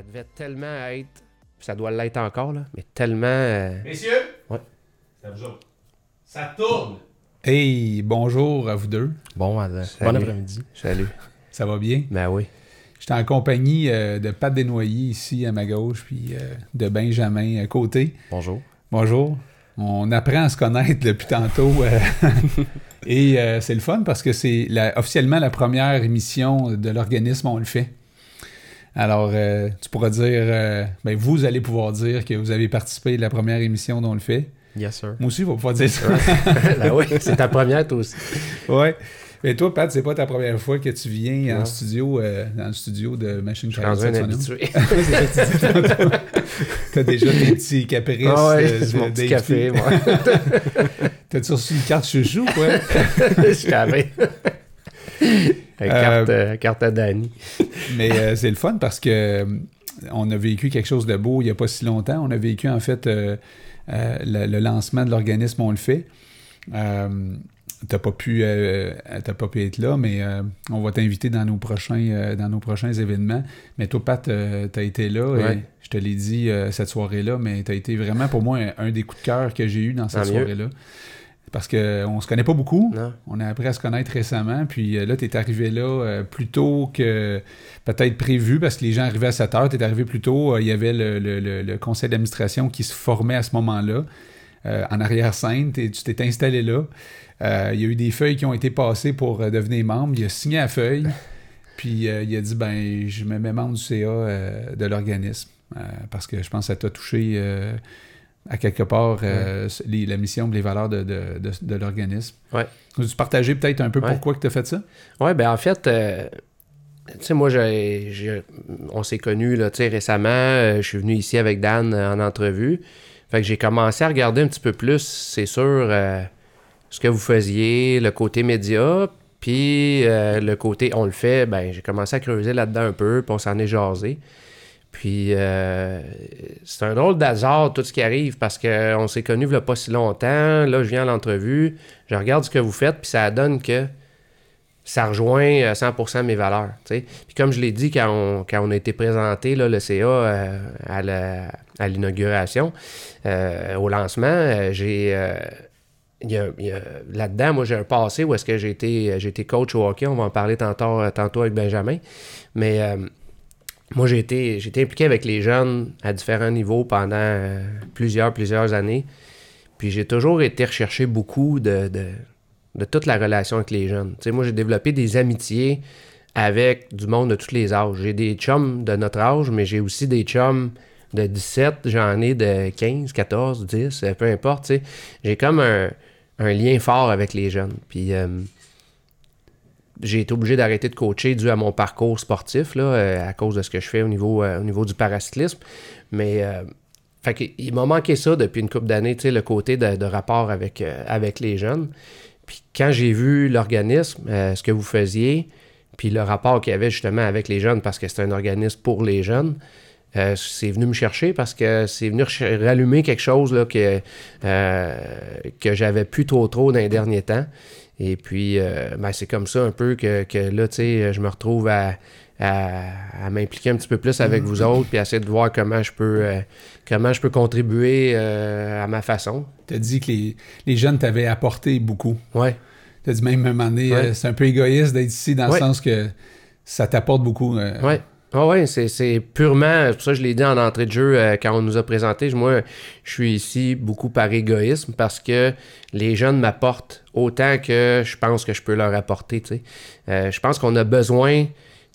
ça devait tellement être, ça doit l'être encore, là, mais tellement. euh, Messieurs, Ouais. Ça tourne. Hey, bonjour à vous deux. Bon, Bon après-midi. Salut. Ça va bien? Ben oui. J'étais en compagnie euh, de Pat Desnoyers ici à ma gauche, puis euh, de Benjamin à côté. Bonjour. Bonjour. On apprend à se connaître depuis tantôt. euh, et euh, c'est le fun parce que c'est officiellement la première émission de l'organisme On le fait. Alors, euh, tu pourras dire, euh, ben, vous allez pouvoir dire que vous avez participé à la première émission dont on le fait. Yes, sir. Moi aussi, je vais pouvoir dire ça. ben oui, c'est ta première, toi aussi. Ouais. Mais toi, Pat, c'est pas ta première fois que tu viens en studio, euh, dans le studio de Machine Je suis un habitué. T'as déjà tes petits caprices. Ah ouais, euh, mon petit café, moi. T'as-tu reçu une carte chouchou, quoi? Je. Carte, euh, carte à Danny. Mais euh, c'est le fun parce que euh, on a vécu quelque chose de beau il n'y a pas si longtemps. On a vécu, en fait, euh, euh, le, le lancement de l'organisme On le fait. Euh, T'as pas pu euh, t'as pas pu être là, mais euh, on va t'inviter dans nos prochains euh, dans nos prochains événements. Mais toi, Pat, euh, t'as été là Ouais. et je te l'ai dit euh, cette soirée-là, mais t'as été vraiment pour moi un, un des coups de cœur que j'ai eu dans cette soirée-là. Parce qu'on se connaît pas beaucoup. Non? On a appris à se connaître récemment, puis euh, là, tu es arrivé là euh, plus tôt que peut-être prévu, parce que les gens arrivaient à 7 heures, tu es arrivé plus tôt, euh, il y avait le, le- le- le conseil d'administration qui se formait à ce moment-là, euh, en arrière-scène, tu t'es installé là. Il y a eu des feuilles qui ont été passées pour devenir membre, il a signé la feuille, puis il a dit, ben, je me mets membre du CA de l'organisme, parce que je pense que ça t'a touché... à quelque part, euh, les- la mission, les valeurs de, de- de- de l'organisme. Ouais. Veux-tu partager peut-être un peu Ouais. pourquoi tu as fait ça? Ouais, ben en fait, euh, tu sais, moi, j'ai, j'ai- on s'est connus là, récemment. euh, je suis venu ici avec Dan en entrevue. Fait que j'ai commencé à regarder un petit peu plus, c'est sûr, ce que vous faisiez, le côté média, puis le côté on le fait. Ben, j'ai commencé à creuser là-dedans un peu, puis on s'en est jasé. Puis euh, c'est un drôle d'hasard tout ce qui arrive parce qu'on s'est connus il y a pas si longtemps. Là, je viens à l'entrevue, je regarde ce que vous faites, puis ça donne que ça rejoint euh, 100% mes valeurs. Puis comme je l'ai dit quand on, quand on a été présenté, là, le CA, euh, à, l'inauguration, euh, au lancement, euh, j'ai... euh, là-dedans, moi, j'ai un passé où est-ce que j'ai été, été coach au hockey. On va en parler tantôt, tantôt avec Benjamin. Mais euh, moi, j'ai été, été impliqué avec les jeunes à différents niveaux pendant euh, plusieurs, plusieurs années. Puis j'ai toujours été recherché beaucoup de, de, de toute la relation avec les jeunes. Moi, j'ai développé des amitiés avec du monde de tous les âges. J'ai des chums de notre âge, mais j'ai aussi des chums de 17, j'en ai de 15, 14, 10, euh, peu importe. J'ai comme un, un lien fort avec les jeunes. Puis euh, j'ai été obligé d'arrêter de coacher dû à mon parcours sportif, là, euh, à cause de ce que je fais au niveau, euh, au niveau du paracyclisme. Mais euh, il m'a manqué ça depuis une couple d'années, le côté de, rapport avec, avec les jeunes. Puis quand j'ai vu l'organisme, ce que vous faisiez, puis le rapport qu'il y avait justement avec les jeunes, parce que c'est un organisme pour les jeunes, c'est venu me chercher parce que c'est venu rallumer quelque chose là, que, que j'avais plus trop trop dans les derniers temps. Et puis, euh, ben, c'est comme ça un peu que, que là, tu sais, je me retrouve à, à, à m'impliquer un petit peu plus avec vous autres, puis à essayer de voir comment je peux, euh, comment je peux contribuer euh, à ma façon. Tu as dit que les, les jeunes t'avaient apporté beaucoup. Ouais. Tu as dit même à un moment donné, Ouais. c'est un peu égoïste d'être ici dans Ouais. le sens que ça t'apporte beaucoup. Ouais. Ah ouais, c'est, purement, c'est pour ça que je l'ai dit en entrée de jeu euh, quand on nous a présenté. Moi, je suis ici beaucoup par égoïsme parce que les jeunes m'apportent autant que je pense que je peux leur apporter. Euh, je pense qu'on a besoin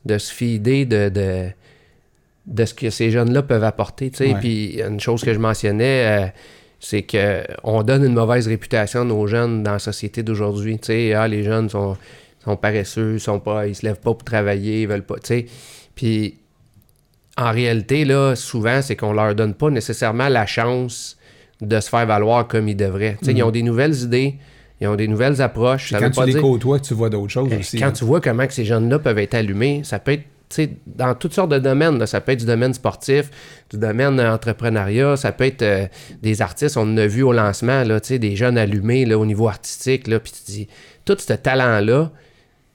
de se fider de, de, de ce que ces jeunes-là peuvent apporter. tu sais. Ouais. Puis une chose que je mentionnais, euh, c'est que on donne une mauvaise réputation à nos jeunes dans la société d'aujourd'hui. Tu sais, ah, les jeunes sont, sont paresseux, sont pas, ils se lèvent pas pour travailler, ils veulent pas. tu sais. Puis en réalité, là, souvent, c'est qu'on leur donne pas nécessairement la chance de se faire valoir comme ils devraient. Ils ont des nouvelles idées, ils ont des nouvelles approches. Ça quand veut tu pas les dire- côtoies tu vois d'autres choses euh, aussi. Quand hein. tu vois comment que ces jeunes-là peuvent être allumés, ça peut être dans toutes sortes de domaines. là. Ça peut être du domaine sportif, du domaine euh, entrepreneuriat, ça peut être euh, des artistes. On en a vu au lancement, là, des jeunes allumés là, au niveau artistique. Là, puis tu dis, tout ce talent-là,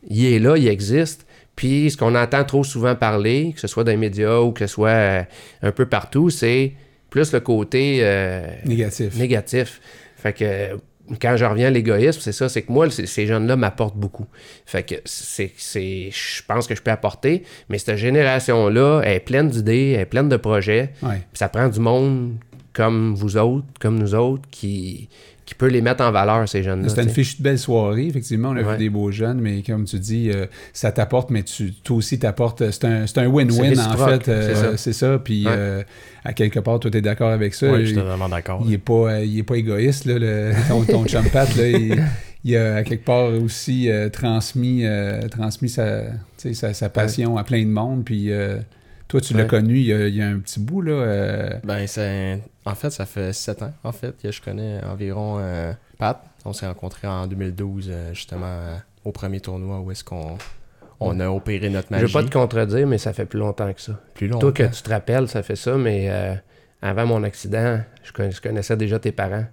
il est là, il existe. Puis ce qu'on entend trop souvent parler, que ce soit dans les médias ou que ce soit euh, un peu partout, c'est plus le côté euh, Négatif. négatif. Fait que quand je reviens à l'égoïsme, c'est ça, c'est que moi, ces jeunes-là m'apportent beaucoup. Fait que c'est, je pense que je peux apporter, mais cette génération-là elle est pleine d'idées, elle est pleine de projets. Ouais. Ça prend du monde comme vous autres, comme nous autres, qui, qui peut les mettre en valeur, ces jeunes-là. C'était une fichue de belle soirée, effectivement. On a Ouais. vu des beaux jeunes, mais comme tu dis, euh, ça t'apporte, mais tu, toi aussi t'apportes. C'est un, c'est un win-win, en fait. euh, c'est ça. Puis, Ouais. euh, à quelque part, toi, t'es d'accord avec ça. Ouais, je suis totalement d'accord. il est pas, euh, il est pas égoïste, là, le, ton, ton chum Pat, là. Il, il a, à quelque part, aussi euh, transmis, euh, transmis sa, sa, sa passion à plein de monde. Puis, euh, toi, tu l'as Ouais. connu il y, a, il y a un petit bout, là. euh, Ben, c'est... En fait, ça fait 7 ans, en fait, que je connais environ euh, Pat. On s'est rencontrés en 2012, euh, justement, euh, au premier tournoi où est-ce qu'on on a opéré notre Je magie. veux pas te contredire, mais ça fait plus longtemps que ça. plus longtemps. Toi, que tu te rappelles, ça fait ça, mais euh, avant mon accident, je, conna- je connaissais déjà tes parents.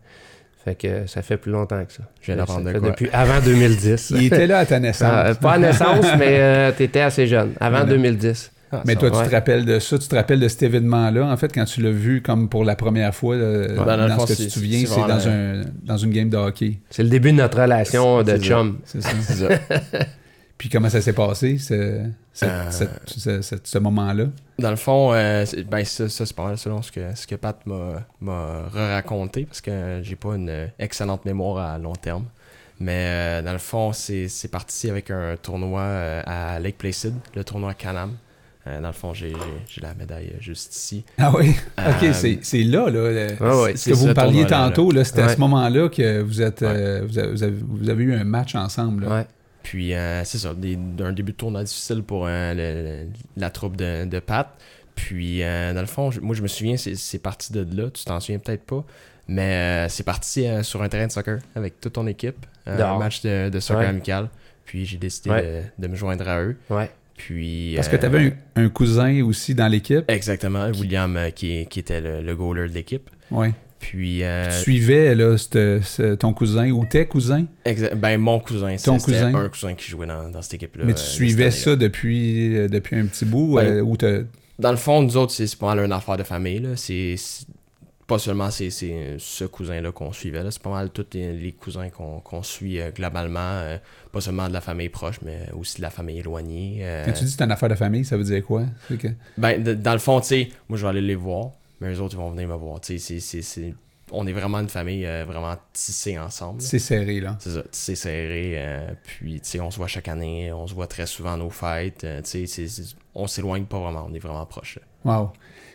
Fait que ça fait plus longtemps que ça. Je Ça d'apprendre de fait quoi. Depuis avant 2010. il était là à ta naissance. Ah, pas à naissance, mais euh, t'étais assez jeune. Avant Non. 2010. Ah, Mais toi, tu te rappelles de ça, tu te rappelles de cet événement-là, en fait, quand tu l'as vu comme pour la première fois, euh, dans ce que tu te c'est- souviens, c'est dans, un, dans une game de hockey. C'est le début de notre relation de chum. C'est ça. Puis comment ça s'est passé, ce, Euh. cette- ce, ce- ce moment-là? Dans le fond, euh, ben ça, ça, c'est pas mal selon ce que, ce que Pat m'a, m'a raconté parce que j'ai pas une excellente mémoire à long terme. Mais euh, dans le fond, c'est, c'est parti avec un tournoi à Lake Placid, le tournoi Canam. Euh, dans le fond, j'ai, la médaille juste ici. Ah oui? Euh, OK, c'est, c'est là, là. le- ouais, ce que vous me parliez tantôt, là, c'était à ce moment-là que vous êtes Ouais. euh, vous, avez, vous avez- vous avez eu un match ensemble. là. Ouais. Puis euh, c'est ça, des- un début de tournoi difficile pour euh, le- la troupe de, de Pat. Puis euh, dans le fond, moi je me souviens, c'est, c'est parti de là, tu t'en souviens peut-être pas. Mais euh, c'est parti euh, sur un terrain de soccer avec toute ton équipe, euh, un match de, de soccer Ouais. amical. Puis j'ai décidé Ouais. de, de me joindre à eux. Ouais. Puis, Parce que euh, tu avais un, un cousin aussi dans l'équipe. Exactement, William euh, qui, qui était le, le goaler de l'équipe. Ouais. Puis, euh, Tu suivais là, c'te- ton cousin ou tes cousins, exa- ben, mon cousin, Ton cousin. un cousin qui jouait dans, dans cette équipe-là. mais tu euh, de suivais ça depuis, euh, depuis un petit bout Ben, euh, ou Dans le fond, nous autres, c'est c'est pas mal une affaire de famille. Là. C'est c'est- pas seulement c'est c'est ce cousin-là qu'on suivait. là. C'est pas mal tous les, les cousins qu'on qu'on suit euh, globalement. euh, pas seulement de la famille proche, mais aussi de la famille éloignée. euh. Quand tu dis que c'est une affaire de famille, ça veut dire quoi? Que- Ben, de- dans le fond, tu sais, moi, je vais aller les voir, mais eux autres, ils vont venir me voir. Tu sais, c'est- c'est- c'est- on est vraiment une famille vraiment tissée ensemble. C'est serré, là. C'est ça, tissé serré. puis, tu sais, on se voit chaque année, on se voit très souvent à nos fêtes. tu sais, on s'éloigne pas vraiment, on est vraiment proches. là. Wow.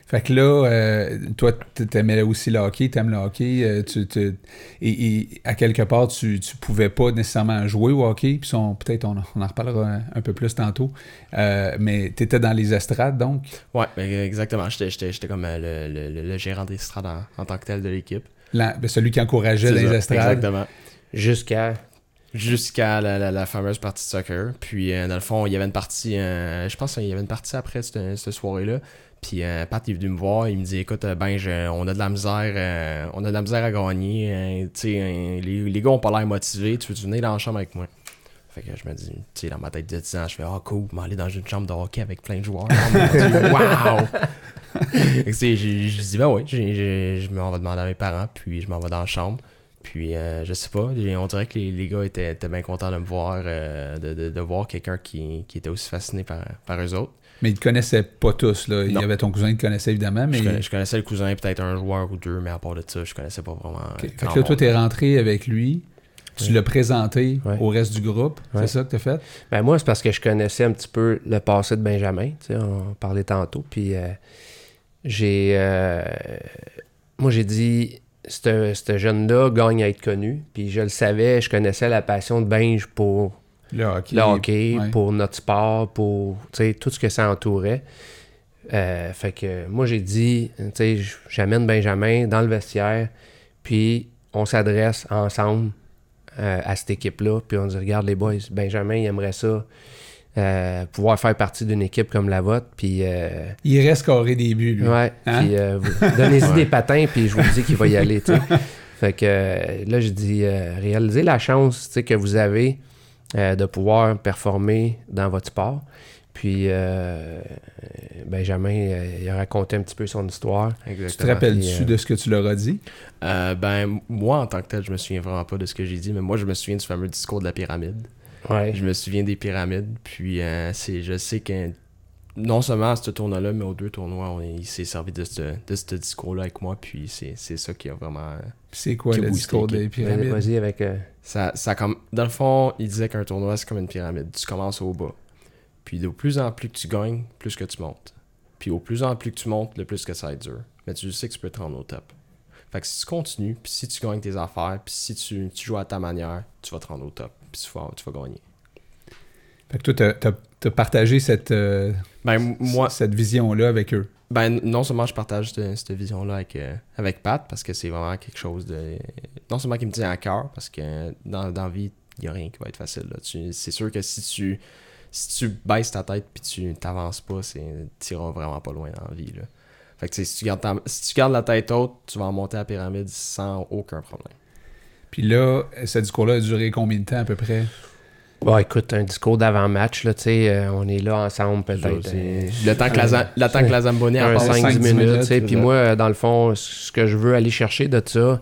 Fait que là, euh, toi, t'aimais aussi le hockey, t'aimes le hockey, euh, tu, tu- et, et à quelque part, tu, tu pouvais pas nécessairement jouer au hockey, puis peut-être on, on en reparlera un, un peu plus tantôt, euh, mais t'étais dans les estrades, donc? Ouais, exactement. J'étais- J'étais j'étais comme euh, le, le- le- gérant d'estrade en, en tant que tel de l'équipe. ben, celui qui encourageait les ça, estrades. Exactement. Jusqu'à. Jusqu'à la, la- la fameuse partie de soccer. Puis, euh, dans le fond, il y avait une partie, euh, je pense qu'il y avait une partie après cette, cette soirée-là. Puis, euh, Pat est venu me voir, il me dit Écoute, euh, ben, je- on a de la misère, euh, on a de la misère à gagner. tu sais, euh, les, les gars ont pas l'air motivés. Tu veux venir dans la chambre avec moi? Fait que je me dis, tu sais, dans ma tête de 10 ans, je fais Ah, cool, m'aller dans une chambre de hockey avec plein de joueurs. Oh, sais, j'ai j'ai dit, ben oui, je m'en vais demander à mes parents, puis je m'en vais dans la chambre. Puis, euh, je sais pas, on dirait que les, les gars étaient, étaient bien contents de me voir, de, de- de voir quelqu'un qui, qui était aussi fasciné par, par eux autres. Mais ils te connaissaient pas tous, là. Il y avait ton cousin qui connaissait évidemment, mais. Je, connais- je connaissais le cousin, peut-être un joueur ou deux, mais à part de ça, je connaissais pas vraiment. Ok. euh, Fait que là, toi, monde. t'es rentré avec lui, tu l'as présenté au reste du groupe, c'est ça que t'as fait? Ben moi, c'est parce que je connaissais un petit peu le passé de Benjamin. Tu sais, on parlait tantôt. Puis euh, j'ai. euh, moi, j'ai dit. Ce ce jeune-là gagne à être connu. Puis je le savais, je connaissais la passion de Benj pour Le hockey. le hockey, ouais. pour notre sport, pour tout ce que ça entourait. Euh, fait que moi, j'ai dit, tu sais, j- j'amène Benjamin dans le vestiaire, puis on s'adresse ensemble euh, à cette équipe-là, puis on dit, regarde les boys, Benjamin, il aimerait ça, euh, pouvoir faire partie d'une équipe comme la vôtre, puis... Il reste carré des buts, lui. Ouais, Hein? puis euh, donnez-y Ouais. des patins, puis je vous dis qu'il va y aller. Fait que là, je dis, réalisez la chance, que vous avez euh, de pouvoir performer dans votre sport. Puis euh, Benjamin, euh, il a raconté un petit peu son histoire. Tu te Exactement. rappelles-tu euh, de ce que tu leur as dit? Euh, ben, moi, en tant que tel, je me souviens vraiment pas de ce que j'ai dit, mais moi, je me souviens du fameux discours de la pyramide. Ouais. Je me souviens des pyramides, puis euh, c'est, je sais que non seulement à ce tournoi-là, mais aux deux tournois, on, il s'est servi de ce, de ce discours-là avec moi, puis c'est, c'est ça qui a vraiment... Puis C'est quoi le boosté, discours qui- des pyramides? Vas-y avec. Ça, ça comme, dans le fond, il disait qu'un tournoi, c'est comme une pyramide. Tu commences au bas. Puis de plus en plus que tu gagnes, plus que tu montes. Puis au plus en plus que tu montes, le plus que ça va être dur. Mais tu sais que tu peux te rendre au top. Fait que si tu continues, puis si tu gagnes tes affaires, puis si tu, tu joues à ta manière, tu vas te rendre au top. Puis tu vas, tu vas gagner. Fait que toi, t'as- t'as t'as partagé cette, euh, Ben, moi, cette vision-là avec eux. Ben, non seulement je partage cette, vision-là avec, euh, avec Pat, parce que c'est vraiment quelque chose de. Non seulement qui me tient à cœur, parce que dans, la vie, il n'y a rien qui va être facile. C'est sûr que si tu, si tu baisses ta tête puis tu t'avances pas, tu iras vraiment pas loin dans la vie. Là. Fait que si tu, gardes si tu gardes la tête haute, tu vas en monter à la pyramide sans aucun problème. Puis là, ce discours-là a duré combien de temps à peu près? Bon, écoute, un discours d'avant-match, là, tu sais, euh, on est là ensemble peut-être. Euh, Le temps que la, Zam- le temps que la Zamboni en un passe, 5-10 5-10 minutes, tu sais. Puis moi, euh, dans le fond, ce que je veux aller chercher de ça,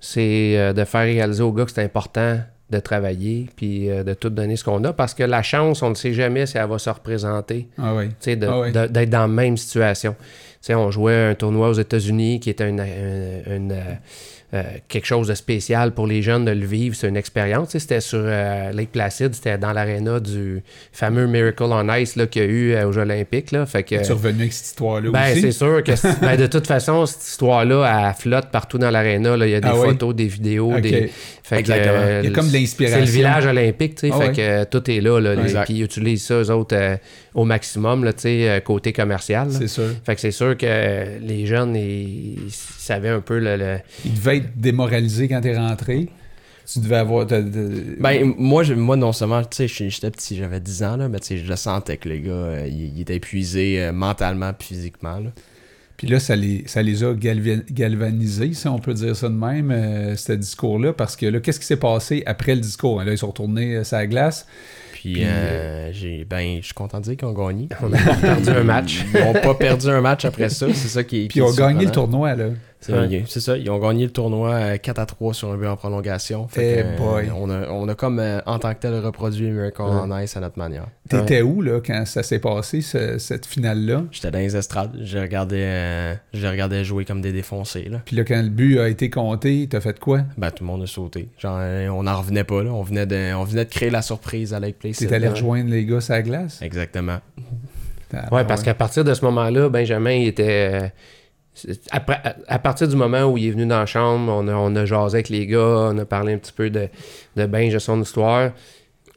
c'est euh, de faire réaliser aux gars que c'est important de travailler, puis euh, de tout donner ce qu'on a, parce que la chance, on ne sait jamais si elle va se représenter, Ah oui. tu sais, Ah d'être dans la même situation. Tu sais, on jouait un tournoi aux États-Unis qui était une, une- une, euh, quelque chose de spécial pour les jeunes de le vivre. C'est une expérience. Tu sais, C'était sur euh, Lake Placid, c'était dans l'aréna du fameux Miracle on Ice là, qu'il y a eu euh, aux Jeux Olympiques. Là. Fait que, Es-tu revenu avec cette histoire-là ben, aussi? c'est sûr que c'est- ben, de toute façon, cette histoire-là, elle flotte partout dans l'aréna. là. Il y a des Ah oui? photos, des vidéos. Des... Fait Exactement. euh, Il y a comme de l'inspiration. C'est le village olympique, tu sais. Ah fait ouais? que euh, tout est là. là les- puis ils utilisent ça, eux autres, euh, au maximum, là, tu sais, euh, côté commercial. C'est sûr. Fait que c'est sûr que les jeunes, ils, ils savaient un peu le... le- Il devait être démoralisé quand t'es rentré. Tu devais avoir... Ben, moi, je- moi non seulement, tu sais, j'étais- j'étais petit, j'avais 10 ans, là, mais tu sais, je le sentais que les gars, euh, ils, ils étaient épuisés euh, mentalement puis physiquement. Là. Puis là, ça les, ça les a galva- galvanisés, si on peut dire ça de même, euh, ce discours-là, parce que là, qu'est-ce qui s'est passé après le discours? Là, ils sont retournés sur la glace. Puis, Puis, euh, j'ai, ben, je suis content de dire qu'ils ont gagné. On n'a pas perdu un match. Ils n'ont pas perdu un match après ça, c'est ça qui est. Puis qui ils ont gagné le tournoi, là. C'est, ça, ils ont gagné le tournoi euh, 4 à 3 sur un but en prolongation. Fait Eh que, euh, boy. on, a, on a comme, euh, en tant que tel, reproduit Miracle Ouais. on Ice à notre manière. T'étais où, là, quand ça s'est passé, ce- cette finale-là? J'étais dans les estrades, je regardais, euh, je regardais jouer comme des défoncés. Là. Puis là, quand le but a été compté, t'as fait quoi? Ben, tout le monde a sauté. Genre, euh, on n'en revenait pas, là. On venait de, on venait de créer la surprise à Lake Place. T'es allé rejoindre les gars sur la glace? Exactement. Ah, Ouais, parce qu'à partir de ce moment-là, Benjamin il était. Après- à, partir du moment où il est venu dans la chambre, on a, on a jasé avec les gars, on a parlé un petit peu de, de Benj, de son histoire.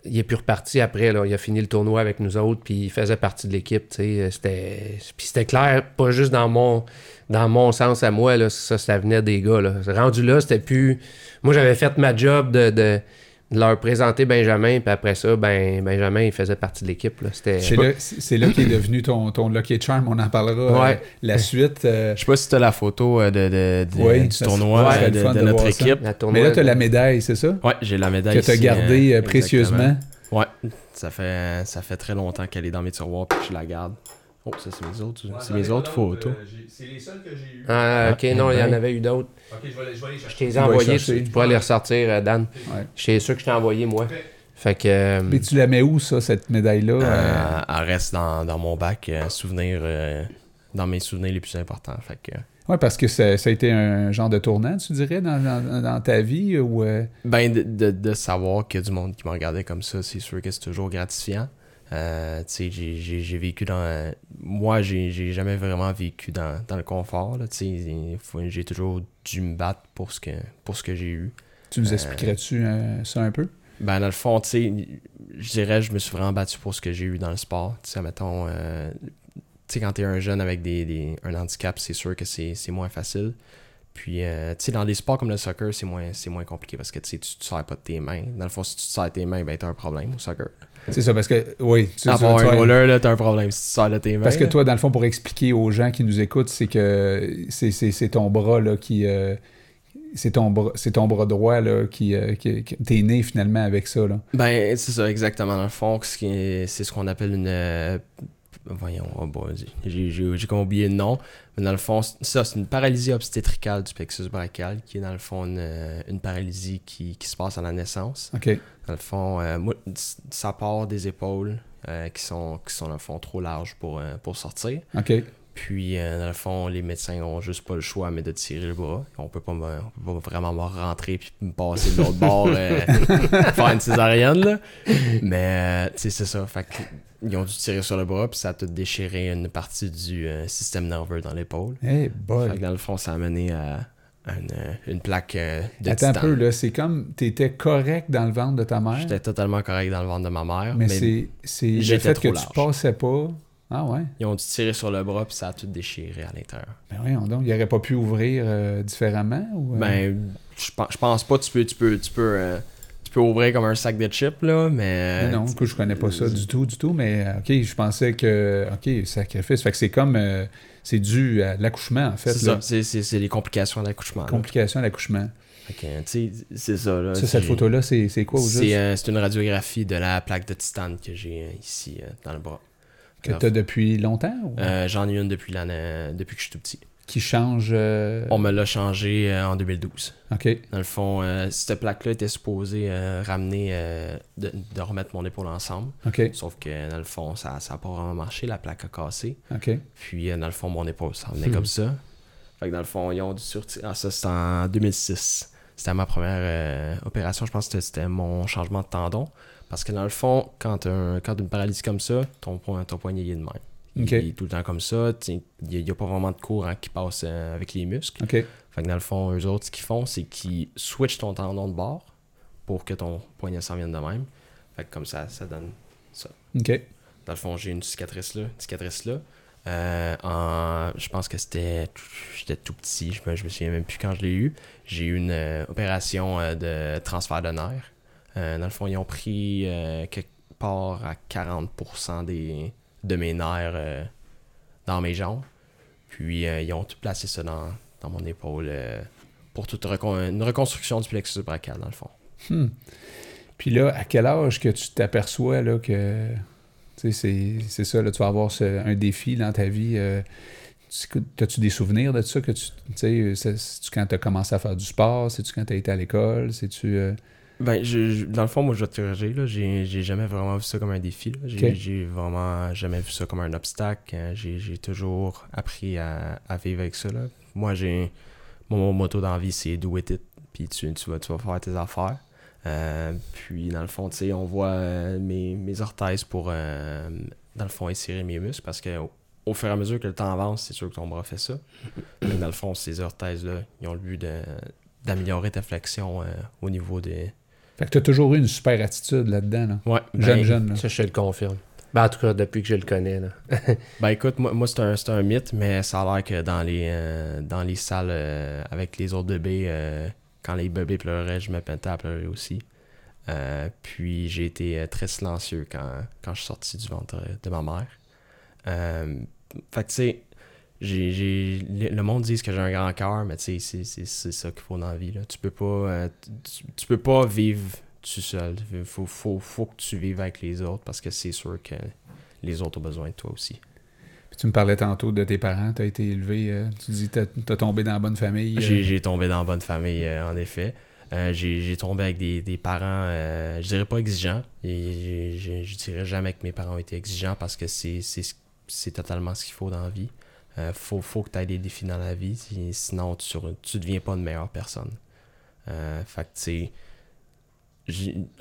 Il est plus reparti après, il a fini le tournoi avec nous autres, puis il faisait partie de l'équipe. C'était, puis c'était clair, pas juste dans mon, dans mon sens à moi, là, ça, ça venait des gars. Là. Rendu là, c'était plus. Moi, j'avais fait ma job de leur présenter Benjamin, puis après ça, ben, Benjamin, il faisait partie de l'équipe. C'était... C'est là, c'est là qu'est devenu ton, ton Lucky Charm, on en parlera Ouais. euh, la suite. euh, Je sais pas si t'as la photo euh, de, de- de- Oui, du tournoi euh, de, fun de de notre équipe. Mais là, t'as la médaille, c'est ça? Ouais, j'ai la médaille Que t'as ici, gardée euh, précieusement. Ouais, ça fait, ça fait très longtemps qu'elle est dans mes tiroirs puis que je la garde. Oh, ça c'est mes autres, c'est mes autres photos. C'est les seuls que j'ai eu. Ah, ok, non, il y en avait eu d'autres. Ok, je vais je vais aller Je chercher. vas envoyés, les tu, tu pourras les ressortir, euh, Dan. Ouais. Je sûr que je t'ai envoyé, moi. Fait que. euh, Mais tu la mets où, ça, cette médaille-là? Euh, euh? elle reste dans, dans mon bac, euh, souvenir, euh, dans mes souvenirs les plus importants. Fait que, Ouais, parce que ça, ça a été un genre de tournant, tu dirais, dans, dans- dans ta vie? Ou, euh, Ben, de, de, de savoir qu'il y a du monde qui me regardait comme ça, c'est sûr que c'est toujours gratifiant. Euh, tu sais, j'ai- vécu dans. moi, j'ai jamais vraiment vécu dans, dans le confort. j'ai toujours dû me battre pour ce que, pour ce que j'ai eu. tu nous Euh, expliquerais-tu euh, ça un peu? Ben, dans le fond, tu sais, je dirais, je me suis vraiment battu pour ce que j'ai eu dans le sport. Tu sais, mettons, euh, tu sais, quand t'es un jeune avec des, des- un handicap, c'est sûr que c'est moins facile. Puis, euh, tu sais, dans des sports comme le soccer, c'est moins, moins compliqué parce que, tu sais, tu te sers pas de tes mains. Dans le fond, si tu te sers tes mains, ben, t'as un problème au soccer. C'est ça, parce que, oui, tu, tu- tu- un tu- roller, là, t'as un problème si tu te sers de tes mains. Parce que toi, dans le fond, pour expliquer aux gens qui nous écoutent, c'est que c'est c'est- c'est ton bras là, qui, euh, c'est ton, bras- c'est ton bras droit là, qui, euh, qui, qui- t'es né finalement avec ça. Là. Ben, c'est ça, exactement. Dans le fond, c'est ce qu'on appelle une. Voyons, oh boy, j'ai, comme oublié le nom. Mais dans le fond, ça, c'est une paralysie obstétricale du plexus brachial, qui est dans le fond une, euh, une paralysie qui, qui se passe à la naissance. Dans le fond, euh, ça part des épaules euh, qui, sont, qui sont, dans le fond, trop larges pour, euh, pour sortir. Puis, euh, dans le fond, les médecins ont juste pas le choix, mais de tirer le bras. On peut pas, me- on peut pas vraiment me rentrer puis me passer de l'autre bord, euh, faire une césarienne, là. Mais, euh, tu sais, c'est ça. Fait ils ont dû tirer sur le bras, puis ça a tout déchiré une partie du euh, système nerveux dans l'épaule. Hey boy. Fait que, dans le fond, ça a mené à, une, une plaque de Attends un peu, là, c'est comme t'étais correct dans le ventre de ta mère, J'étais totalement correct dans le ventre de ma mère, mais, mais, c'est, le fait trop que tu large. passais pas. Ah ouais? ils ont dû tirer sur le bras, puis ça a tout déchiré à l'intérieur. Ben voyons donc, il aurait pas pu ouvrir euh, différemment? Ou, euh? Ben, je pense, je pense pas. Tu peux, tu peux, tu peux, euh, tu peux ouvrir comme un sac de chips là, mais. Mais non, du coup, je connais pas ça du tout, du tout, mais euh, ok, je pensais que, ok, sacrifice, fait que c'est comme, euh, c'est dû à l'accouchement, en fait, C'est ça. C'est, les complications de l'accouchement. là. complication à l'accouchement. Sais, c'est ça là. Ça, cette photo-là, c'est, quoi au juste? C'est, euh, une radiographie de la plaque de titane que j'ai euh, ici euh, dans le bras. Que t'as depuis longtemps? ou- Euh, j'en ai une depuis l'année, depuis que je suis tout petit. Qui change... euh, On me l'a changé euh, en 2012. Ok, Dans le fond, cette plaque-là était supposée ramener, de, de remettre mon épaule ensemble. ok, Sauf que dans le fond, ça n'a pas vraiment marché. La plaque a cassé. ok. Puis, dans le fond, mon épaule s'en venait Hmm. comme ça. Fait que dans le fond, ils ont dû sortir. Ah, ça, c'était en 2006. C'était ma première opération. Je pense que c'était mon changement de tendon. Parce que dans le fond, quand tu as une paralysie comme ça, ton, po- ton poignet il est de même. Il est tout le temps comme ça. Il n'y a, pas vraiment de courant qui passe euh, avec les muscles. Fait que dans le fond, eux autres, ce qu'ils font, c'est qu'ils switchent ton tendon de bord pour que ton poignet s'en vienne de même. Fait que comme ça, ça donne ok. dans le fond, j'ai une cicatrice là, une cicatrice là. Euh, en, je pense que c'était, j'étais tout petit, je me, je me souviens même plus quand je l'ai eu. J'ai eu une euh, opération de transfert de nerfs. Euh, dans le fond, ils ont pris euh, quelque part à 40% des, de mes nerfs euh, dans mes jambes. Puis ils ont tout placé ça dans, mon épaule pour toute une reconstruction du plexus brachial, dans le fond. Hmm. Puis là, à quel âge que tu t'aperçois là, que c'est, ça, là, tu vas avoir un défi dans ta vie. euh, tu- As-tu des souvenirs de ça que tu c'est-tu quand tu as commencé à faire du sport, c'est-tu quand tu as été à l'école, c'est-tu Ben, je- je- dans le fond, moi, je vais te corriger, là. J'ai, j'ai jamais vraiment vu ça comme un défi, là. J'ai, Ok. j'ai vraiment jamais vu ça comme un obstacle. Euh, J'ai, j'ai toujours appris à, à vivre avec ça, là. Moi, j'ai... Mon, mon motto dans la vie, c'est « do it it », puis tu, tu, vas, tu vas faire tes affaires. Euh, puis, dans le fond, tu sais, on voit euh, mes, mes orthèses pour, euh, dans le fond, étirer mes muscles, parce que au, au fur et à mesure que le temps avance, c'est sûr que ton bras fait ça. Mais dans le fond, ces orthèses-là, ils ont le but de, d'améliorer ta flexion euh, au niveau des... Fait que tu as toujours eu une super attitude là-dedans, là. Ouais, Jeune, ben, jeune, là. Ça, je te le confirme. Ben, en tout cas, depuis que je le connais. Là. Ben écoute, moi, moi c'est un, c'est un mythe, mais ça a l'air que dans les, euh, dans les salles euh, avec les autres bébés, euh, quand les bébés pleuraient, je me mettais à pleurer aussi. Euh, puis j'ai été très silencieux quand, quand je suis sorti du ventre de ma mère. Euh, fait que tu sais, le le monde dit que j'ai un grand cœur, mais c'est, ça qu'il faut dans la vie. Là. Tu peux pas euh, tu, tu peux pas vivre tout seul. Il faut, faut, faut que tu vives avec les autres parce que c'est sûr que les autres ont besoin de toi aussi. Puis tu me parlais tantôt de tes parents, tu as été élevé, euh, tu dis que tu as tombé dans la bonne famille. euh, J'ai, tombé dans la bonne famille, en effet. J'ai, tombé avec des, des parents, je dirais pas exigeants. Et je dirais jamais que mes parents ont été exigeants parce que c'est, c'est, ce- c'est totalement ce qu'il faut dans la vie. Euh, faut, faut que tu aies des défis dans la vie, si- sinon tu, tu deviens pas une meilleure personne. Euh,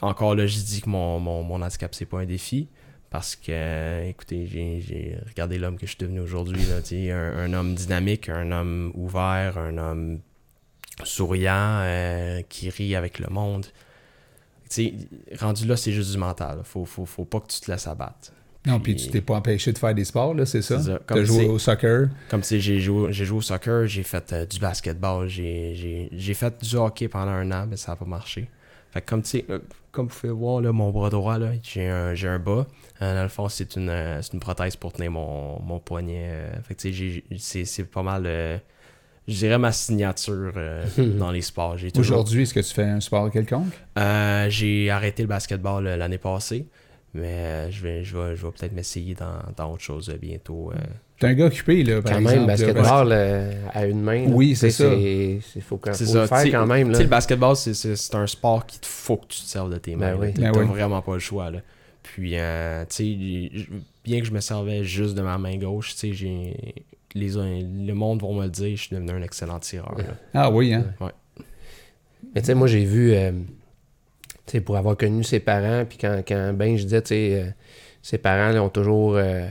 encore là, je dis que mon, mon, mon handicap, c'est pas un défi. Parce que, écoutez, j'ai, regardé l'homme que je suis devenu aujourd'hui. Un, un homme dynamique, un homme ouvert, un homme souriant, euh, qui rit avec le monde. Rendu là, c'est juste du mental. Faut, faut, faut pas que tu te laisses abattre. Non, puis tu t'es pas empêché de faire des sports, là, c'est ça? Ça. Tu as joué au soccer? Comme sais, j'ai joué, j'ai joué au soccer, j'ai fait euh, du basketball, j'ai, fait du hockey pendant un an, mais ça n'a pas marché. Fait que comme tu sais, comme vous pouvez voir, là, mon bras droit, j'ai un, un bas. Euh, dans le fond, c'est une, euh, une prothèse pour tenir mon, mon poignet. fait que c'est, pas mal. je dirais ma signature euh, dans les sports. Toujours- Aujourd'hui, est-ce que tu fais un sport quelconque? Euh, j'ai arrêté le basketball l'année passée, mais euh, je vais, je vais, je vais peut-être m'essayer dans, dans autre chose euh, bientôt. euh. T'es un gars occupé, là, par Quand exemple. même, là, basketball euh, à une main. là. Oui, c'est ça. C'est c'est- faut, quand- faut ça, le faire t'sais- quand même. Tu Là. sais, le basketball, c'est- c'est c'est un sport qui te faut que tu te serves de tes mains. Ben oui. T'as Ben oui. vraiment pas le choix. Là. Puis, euh, tu sais, bien que je me servais juste de ma main gauche, tu sais, j'ai. Les, le monde vont me le dire, je suis devenu un excellent tireur. là. Ah oui, hein? Mais tu sais, moi, j'ai vu, euh, sais, pour avoir connu ses parents, puis quand, quand ben, je disais, tu sais, euh, ses parents l'ont toujours euh,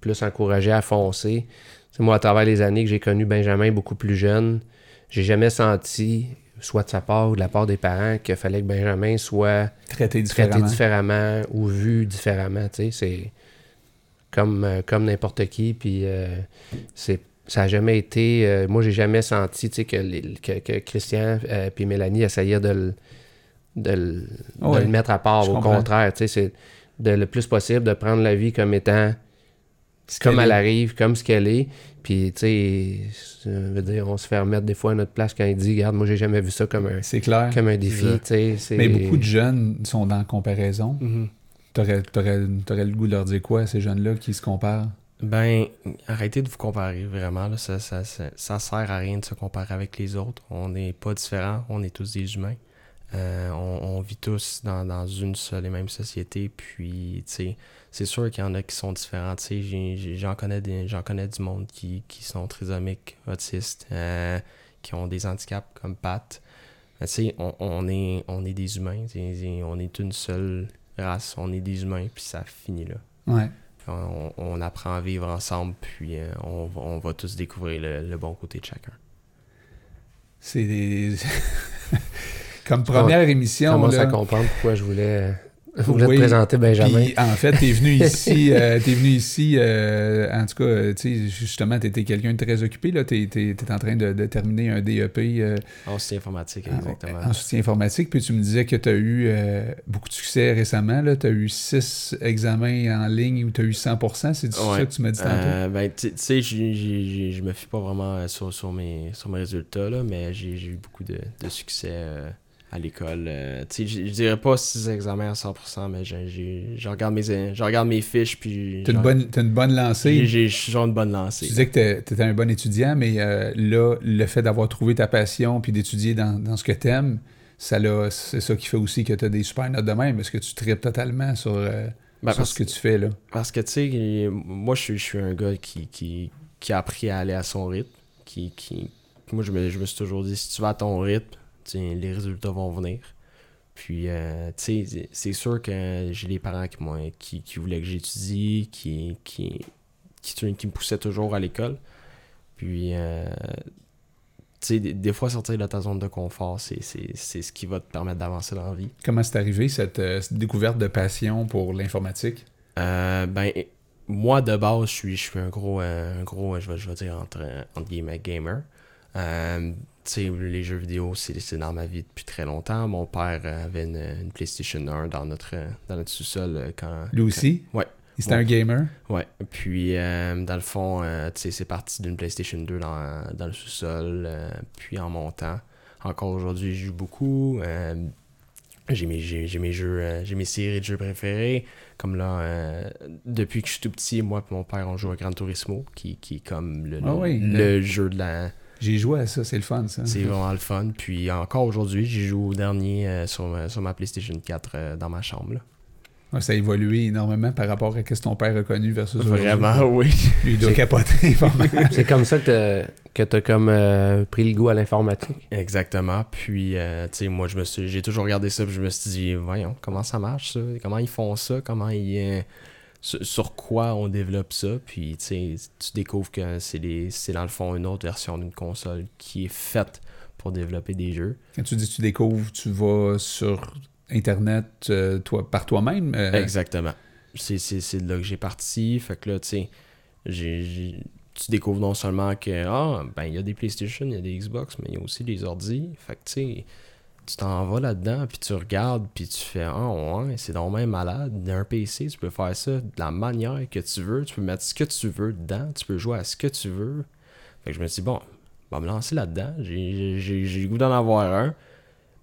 plus encouragé à foncer. Tu sais, moi, à travers les années que j'ai connu Benjamin beaucoup plus jeune, j'ai jamais senti, soit de sa part ou de la part des parents, qu'il fallait que Benjamin soit Traité traité différemment. ou vu différemment. C'est comme, euh, comme n'importe qui. Puis euh, c'est ça n'a jamais été. euh, moi, j'ai jamais senti que, les- que, que Christian et Mélanie essayaient de le, de le, de Ouais, le mettre à part. je Au comprends. contraire, tu sais, c'est de le plus possible de prendre la vie comme étant Ce comme elle arrive, comme ce qu'elle est. Puis, tu sais, ça veut dire, on se fait remettre des fois à notre place quand il dit, regarde, moi, j'ai jamais vu ça comme un, C'est clair. comme un défi, Mais beaucoup de jeunes sont dans la comparaison. Mhm. T'aurais, t'aurais- t'aurais le goût de leur dire quoi à ces jeunes-là qui se comparent? Ben, arrêtez de vous comparer, vraiment. Là, ça, ça, ça, ça sert à rien de se comparer avec les autres. On n'est pas différents, on est tous des humains. Euh, on, on vit tous dans, dans une seule et même société. Puis, tu sais, c'est sûr qu'il y en a qui sont différents. J'en connais, des- connais du monde qui, qui sont trisomiques, autistes, euh, qui ont des handicaps comme Pat. Mais Tu sais, on, on est, on est des humains. On est une seule race. On est des humains, puis ça finit là. Ouais. On, on apprend à vivre ensemble, puis euh, on, va- on va tous découvrir le, le bon côté de chacun. C'est des... Comme première émission, commence là, à comprendre pourquoi je voulais, je voulais Oui, te présenter Benjamin? Puis, en fait, t'es venu ici, euh, t'es venu ici, euh, en tout cas, euh, tu sais, justement, t'étais quelqu'un de très occupé, là, t'es, t'es- t'es en train de, de terminer un DEP euh, En soutien informatique, en- exactement. en soutien informatique, puis tu me disais que t'as eu euh, beaucoup de succès récemment, là, t'as eu six examens en ligne où t'as eu 100%, c'est ça Ouais. que tu m'as dit tantôt? Euh, ben, tu tu sais, je me fie pas vraiment euh, sur, sur, mes, sur mes résultats, là, mais j'ai j'ai eu beaucoup de, de succès euh, à l'école. euh, je je dirais pas 6 examens à 100%, mais je regarde mes, je regarde mes fiches, puis T'as une bonne, t'as une bonne lancée. j'ai genre une bonne lancée. Tu disais que t'étais un bon étudiant, mais euh, là, le fait d'avoir trouvé ta passion puis d'étudier dans, dans ce que t'aimes, ça c'est ça qui fait aussi que t'as des super notes de même, parce que tu tripes totalement sur, euh, Ben, sur parce ce que tu fais, là? Parce que, tu sais, moi, je suis, je suis un gars qui, qui, qui a appris à aller à son rythme. Qui, qui, moi, je me, je me suis toujours dit, si tu vas à ton rythme, les résultats vont venir. Puis, euh, tu sais, c'est sûr que j'ai des parents qui, m'ont- qui, qui voulaient que j'étudie, qui, qui, qui, qui me poussaient toujours à l'école. Puis, euh, tu sais, des, des fois, sortir de ta zone de confort, c'est ce qui va te permettre d'avancer dans la vie. Comment c'est arrivé, cette, euh, cette découverte de passion pour l'informatique? Ben, moi, de base, je suis, je suis un gros, un gros je, vais, je vais dire, entre, entre guillemets, gamer. Sais, les jeux vidéo, c'est dans ma vie depuis très longtemps. Mon père euh, avait une, une PlayStation 1 dans notre, euh, dans notre sous-sol euh, quand... Lui aussi? Ouais. C'était Ouais. un gamer? Ouais, puis euh, dans le fond, euh, tu sais, c'est parti d'une PlayStation 2 dans, dans le sous-sol, euh, puis en montant. Encore aujourd'hui, je joue beaucoup. j'ai mes, j'ai, mes jeux, j'ai mes séries de jeux préférés. Comme là, depuis que je suis tout petit, moi et mon père, on joue à Gran Turismo, qui, qui est comme le, Ah oui, le jeu de la... J'ai joué à ça, c'est le fun, ça. C'est vraiment le fun. Puis encore aujourd'hui, j'y joue au dernier euh, sur, ma- sur ma PlayStation 4 euh, dans ma chambre. là. Ouais, ça a évolué énormément par rapport à ce que ton père a connu versus. Vraiment, oui. Lui, il doit C'est- capoter. C'est comme ça que que t'as comme euh, pris le goût à l'informatique. Exactement. Puis, euh, tu sais, moi, je me suis, j'ai toujours regardé ça, puis je me suis dit, voyons, comment ça marche, ça? Comment ils font ça? Comment ils. euh, sur, quoi on développe ça? Puis, tu découvres que c'est, dans le fond une autre version d'une console qui est faite pour développer des jeux. Quand tu dis tu découvres, tu vas sur Internet euh, toi, par toi-même. euh, Exactement. C'est, de là que j'ai parti. Fait que là, tu sais, j'ai, j'ai- tu découvres non seulement que, ah, ben, il y a des PlayStation, il y a des Xbox, mais il y a aussi des ordi. Fait que, tu sais, tu t'en vas là-dedans, puis tu regardes, puis tu fais, ah, ouais, c'est donc même malade. D'un PC, tu peux faire ça de la manière que tu veux. Tu peux mettre ce que tu veux dedans. Tu peux jouer à ce que tu veux. Fait que je me suis dit, bon, va me lancer là-dedans. J'ai le goût d'en avoir un.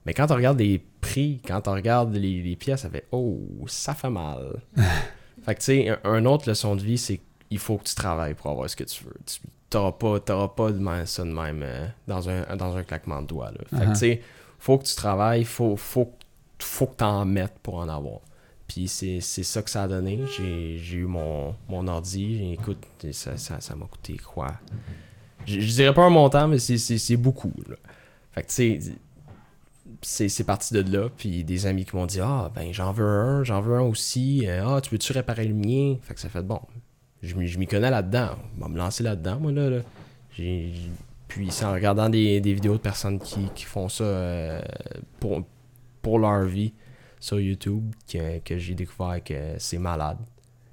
Mais quand on regarde les prix, quand on regarde les, les pièces, ça fait Oh, ça fait mal. fait que tu sais, un, autre leçon de vie, c'est qu'il faut que tu travailles pour avoir ce que tu veux. Tu n'auras pas, t'auras pas de ça de même euh, dans, un, dans un claquement de doigts. Là. Fait que Uh-huh. tu sais, faut que tu travailles, faut, faut, faut que tu en mettes pour en avoir. Puis c'est ça que ça a donné. J'ai eu mon, mon ordi. Écoute, ça ça ça m'a coûté quoi? Je dirais pas un montant, mais c'est- beaucoup. Fait que tu sais, c'est parti de là. Puis des amis qui m'ont dit Ah, ben j'en veux un, j'en veux un aussi. Euh, Ah, tu veux-tu réparer le mien Fait que ça fait bon. Je je m'y connais là-dedans. On va me lancer là-dedans, moi, là. là. J'ai- Puis c'est en regardant des, des vidéos de personnes qui, qui font ça euh, pour, pour leur vie sur YouTube que, que j'ai découvert que c'est malade.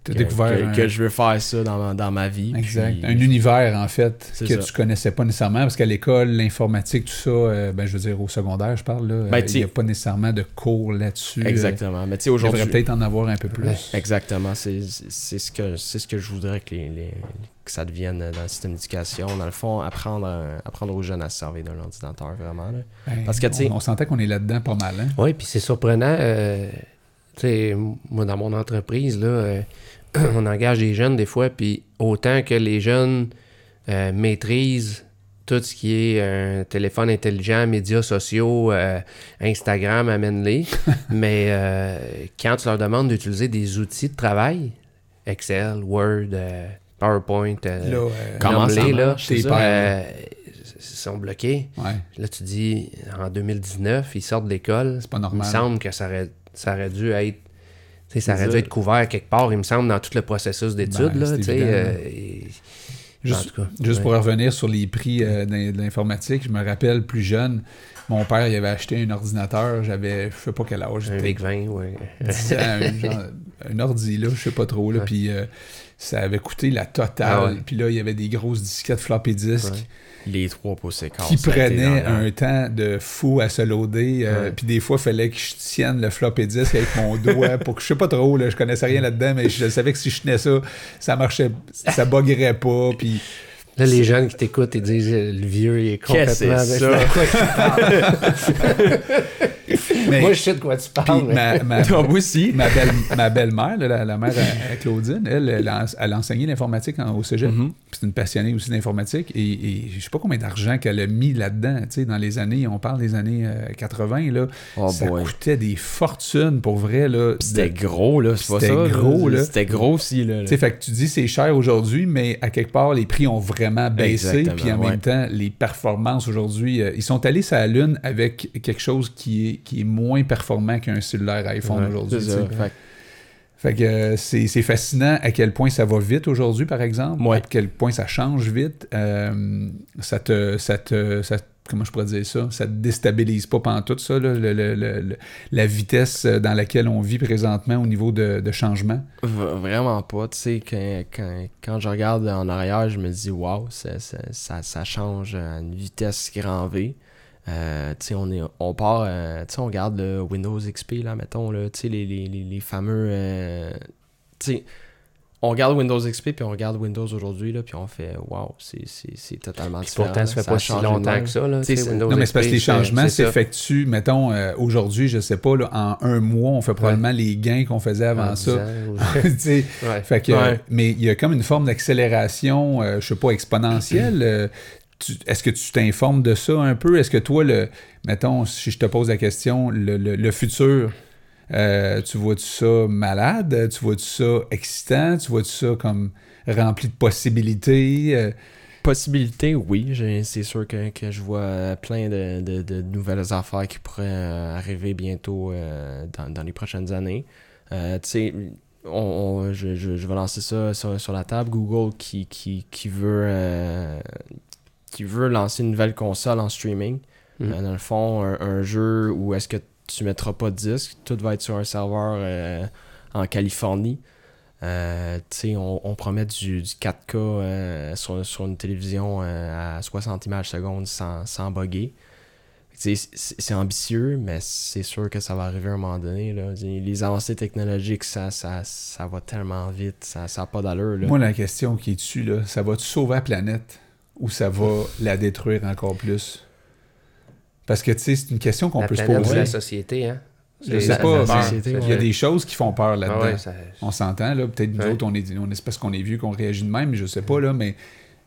Que, découvert que, un- que je veux faire ça dans ma, dans ma vie. Exact. puis- Un univers, en fait, que ça. tu connaissais pas nécessairement, parce qu'à l'école, l'informatique, tout ça, euh, ben, je veux dire, au secondaire, je parle, là, Ben, euh, il n'y a pas nécessairement de cours là-dessus. Exactement. Mais tu sais, Euh, Il devrait aujourd'hui. peut-être en avoir un peu plus. Exactement. C'est ce que ce que je voudrais que, les, les- que ça devienne dans le système d'éducation. Dans le fond, apprendre, à- apprendre aux jeunes à se servir d'un ordinateur, vraiment. là. Ben, Parce que, on, on sentait qu'on est là-dedans pas mal. Hein? Oui, puis c'est surprenant. euh, moi, dans mon entreprise, là, euh, on engage des jeunes des fois, puis autant que les jeunes euh, maîtrisent tout ce qui est un téléphone intelligent, médias sociaux, euh, Instagram, amène-les. mais euh, quand tu leur demandes d'utiliser des outils de travail, Excel, Word, euh, PowerPoint, euh, Là, euh, Comment ça nomme-les, là, euh, ils sont bloqués. ouais, Là, tu dis, en 2019, ils sortent de l'école. c'est pas Il me normal. semble que ça aurait, ça aurait dû être. ça aurait dû être couvert quelque part, il me semble, dans tout le processus d'études. Ben, euh, et- Juste, tout cas, juste ouais. pour revenir sur les prix euh, de l'informatique, je me rappelle plus jeune, mon père il avait acheté un ordinateur, j'avais je sais pas quel âge, Un Vic 20, ouais. 10 ans, un, ordi là, je sais pas trop là, Ouais. puis euh, ça avait coûté la Ah totale. ouais. Puis là, il y avait des grosses disquettes floppy disk Ouais. Les trois pouces qui prenaient un temps de fou à se loader. euh, Ouais. Puis des fois, il fallait que je tienne le floppy disk avec mon doigt pour que je sais pas trop, là, je connaissais rien là-dedans, mais je savais que si je tenais ça, ça marchait, ça buggerait pas. Puis Là, les jeunes qui t'écoutent, ils disent euh, le vieux, il est Qu'est-ce que complètement. c'est Ben, ça? Mais- Moi, je sais de quoi tu parles. mais- ma, ma, Toi aussi. ma belle, ma belle-mère, là, la, la mère à, à Claudine, elle, elle a, elle a enseigné l'informatique en- au cégep. Mhm. Puis c'est une passionnée aussi d'informatique. Et, et je sais pas combien d'argent qu'elle a mis là-dedans. Tu sais, dans les années, on parle des années euh, 80, là, Oh ça boy. coûtait des fortunes pour vrai. Là, C'était de- gros, là. C'est pas ça. C'était gros, là. C'était gros aussi, là. Tu sais, fait que tu dis c'est cher aujourd'hui, mais à quelque part, les prix ont vraiment baissé. Puis en ouais. même temps, les performances aujourd'hui, euh, ils sont allés sur la Lune avec quelque chose qui est, qui est moins performant qu'un cellulaire iPhone Ouais, aujourd'hui. Fait que euh, c'est fascinant à quel point ça va vite aujourd'hui, par exemple. Ouais. À quel point ça change vite. Euh, ça te. Ça te ça- comment je pourrais dire ça? Ça te déstabilise pas pendant tout ça, là, le- le- le- le- la vitesse euh, dans laquelle on vit présentement au niveau de, de changement? Vraiment pas. Tu sais, quand, quand, quand je regarde en arrière, je me dis, waouh, ça, ça, ça, ça change à une vitesse grand V. Euh, on, est, on part, euh, on regarde le Windows XP, là, mettons, là, les, les, les, les fameux. euh, on regarde Windows XP, puis on regarde Windows aujourd'hui, là, puis on fait, waouh, c'est c'est- c'est totalement Puis différent. pourtant, ça fait a pas si longtemps même. que ça. Là, Tu sais, tu sais, c'est- Windows Non, mais c'est parce que les changements c'est ça. s'effectuent, mettons, euh, aujourd'hui, je sais pas, là, en un mois, on fait probablement les gains qu'on faisait avant En ça. 10 ans, Tu sais, ou- ouais. Fait que, Ouais. mais il y a comme une forme d'accélération, euh, je sais pas, exponentielle. Est-ce que tu t'informes de ça un peu? Est-ce que toi, le, mettons, si je te pose la question, le, le- futur, euh, tu vois-tu ça malade? Tu vois-tu ça excitant? Tu vois-tu ça comme rempli de possibilités? Euh, Possibilité, oui. C'est sûr que, que je vois plein de, de- nouvelles affaires qui pourraient euh, arriver bientôt dans, dans les prochaines années. Tu sais, on, je, je- vais lancer ça sur, sur la table. Google qui, qui, qui veut, qui veut lancer une nouvelle console en streaming. Mhm. Euh, dans le fond, un, un jeu où est-ce que tu mettras pas de disque, tout va être sur un serveur euh, en Californie. Euh, on, on promet du, du 4K euh, sur, sur une télévision à 60 images secondes sans, sans bugger. C'est ambitieux, mais c'est sûr que ça va arriver à un moment donné. Là. Les avancées technologiques, ça, ça, ça va tellement vite, ça n'a pas d'allure. Moi, la question qui est dessus, là, ça va-tu sauver la planète? Ou ça va la détruire encore plus? Parce que, tu sais, c'est une question qu'on peut se poser. la société, hein? Je sais pas, mais société, il y a ouais. des choses qui font peur là-dedans. Ah ouais, ça- On s'entend, là. Peut-être nous Ouais. autres, on est, on est parce qu'on est vieux qu'on réagit de même, je sais pas, là, mais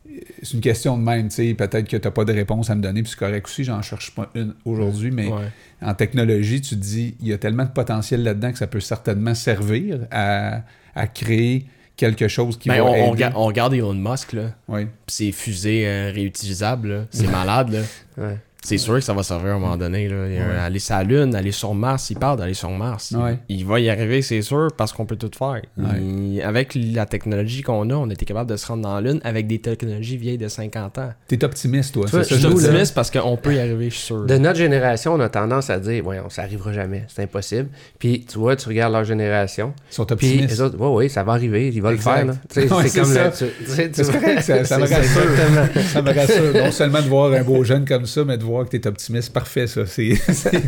euh, c'est une question de même, tu sais. Peut-être que t'as pas de réponse à me donner, puis c'est correct aussi, j'en cherche pas une aujourd'hui, mais Ouais. en technologie, tu te dis, il y a tellement de potentiel là-dedans que ça peut certainement servir à, à créer quelque chose qui Ben, va on, aider. regarde, on regarde Elon Musk, là. Oui. Pis ses fusées euh, réutilisables, là. C'est malade, là. ouais. C'est sûr que ça va servir à un moment donné. Là. Aller sur la Lune, aller sur Mars, il parle d'aller sur Mars. Il- Ouais. Il, va y arriver, c'est sûr, parce qu'on peut tout faire. Ouais. Il- avec la technologie qu'on a, on était capable de se rendre dans la Lune avec des technologies vieilles de 50 ans. T'es optimiste, toi. Je suis là- optimiste parce qu'on peut y arriver, je suis sûr. De notre génération, on a tendance à dire, ouais, ça arrivera jamais, c'est impossible. Puis tu vois, tu regardes leur génération, Ils sont puis optimistes. les autres, ouais, ouais, ça va arriver, il va Exact. le faire. c'est comme ça. le- tu- tu ça, ça me rassure. Ça me rassure. Non seulement de voir un beau jeune comme ça, mais de voir que tu es optimiste. Parfait, ça. C'est, c'est-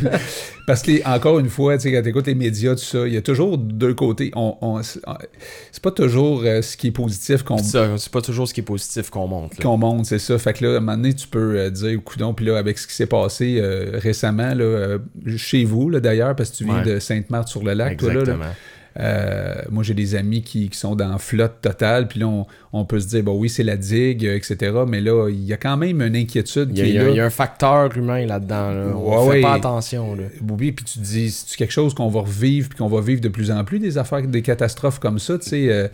Parce que, encore une fois, quand tu écoutes les médias, tout ça, il y a toujours deux côtés. On, on- c'est pas toujours euh, ce qui est positif qu'on, ça, c'est pas toujours ce qui est positif qu'on montre. là. qu'on monte, c'est ça. Fait que là, à un moment donné, tu peux euh, dire, coudon, puis là, avec ce qui s'est passé euh, récemment, là, euh, chez vous, là, d'ailleurs, parce que tu viens Ouais. de Sainte-Marthe-sur-le-Lac, toi, là, là. Euh, moi, j'ai des amis qui, qui sont dans flotte totale, puis là, on, on peut se dire, bon, oui, c'est la digue, euh, etc. Mais là, il y a quand même une inquiétude Il y, a, qui il y est a- là. il y a un facteur humain là-dedans. là. On Ouais, fait ouais. pas attention. Là. Oui, puis tu te dis, c'est quelque chose qu'on va revivre, puis qu'on va vivre de plus en plus, des affaires, des catastrophes comme ça, tu sais. euh,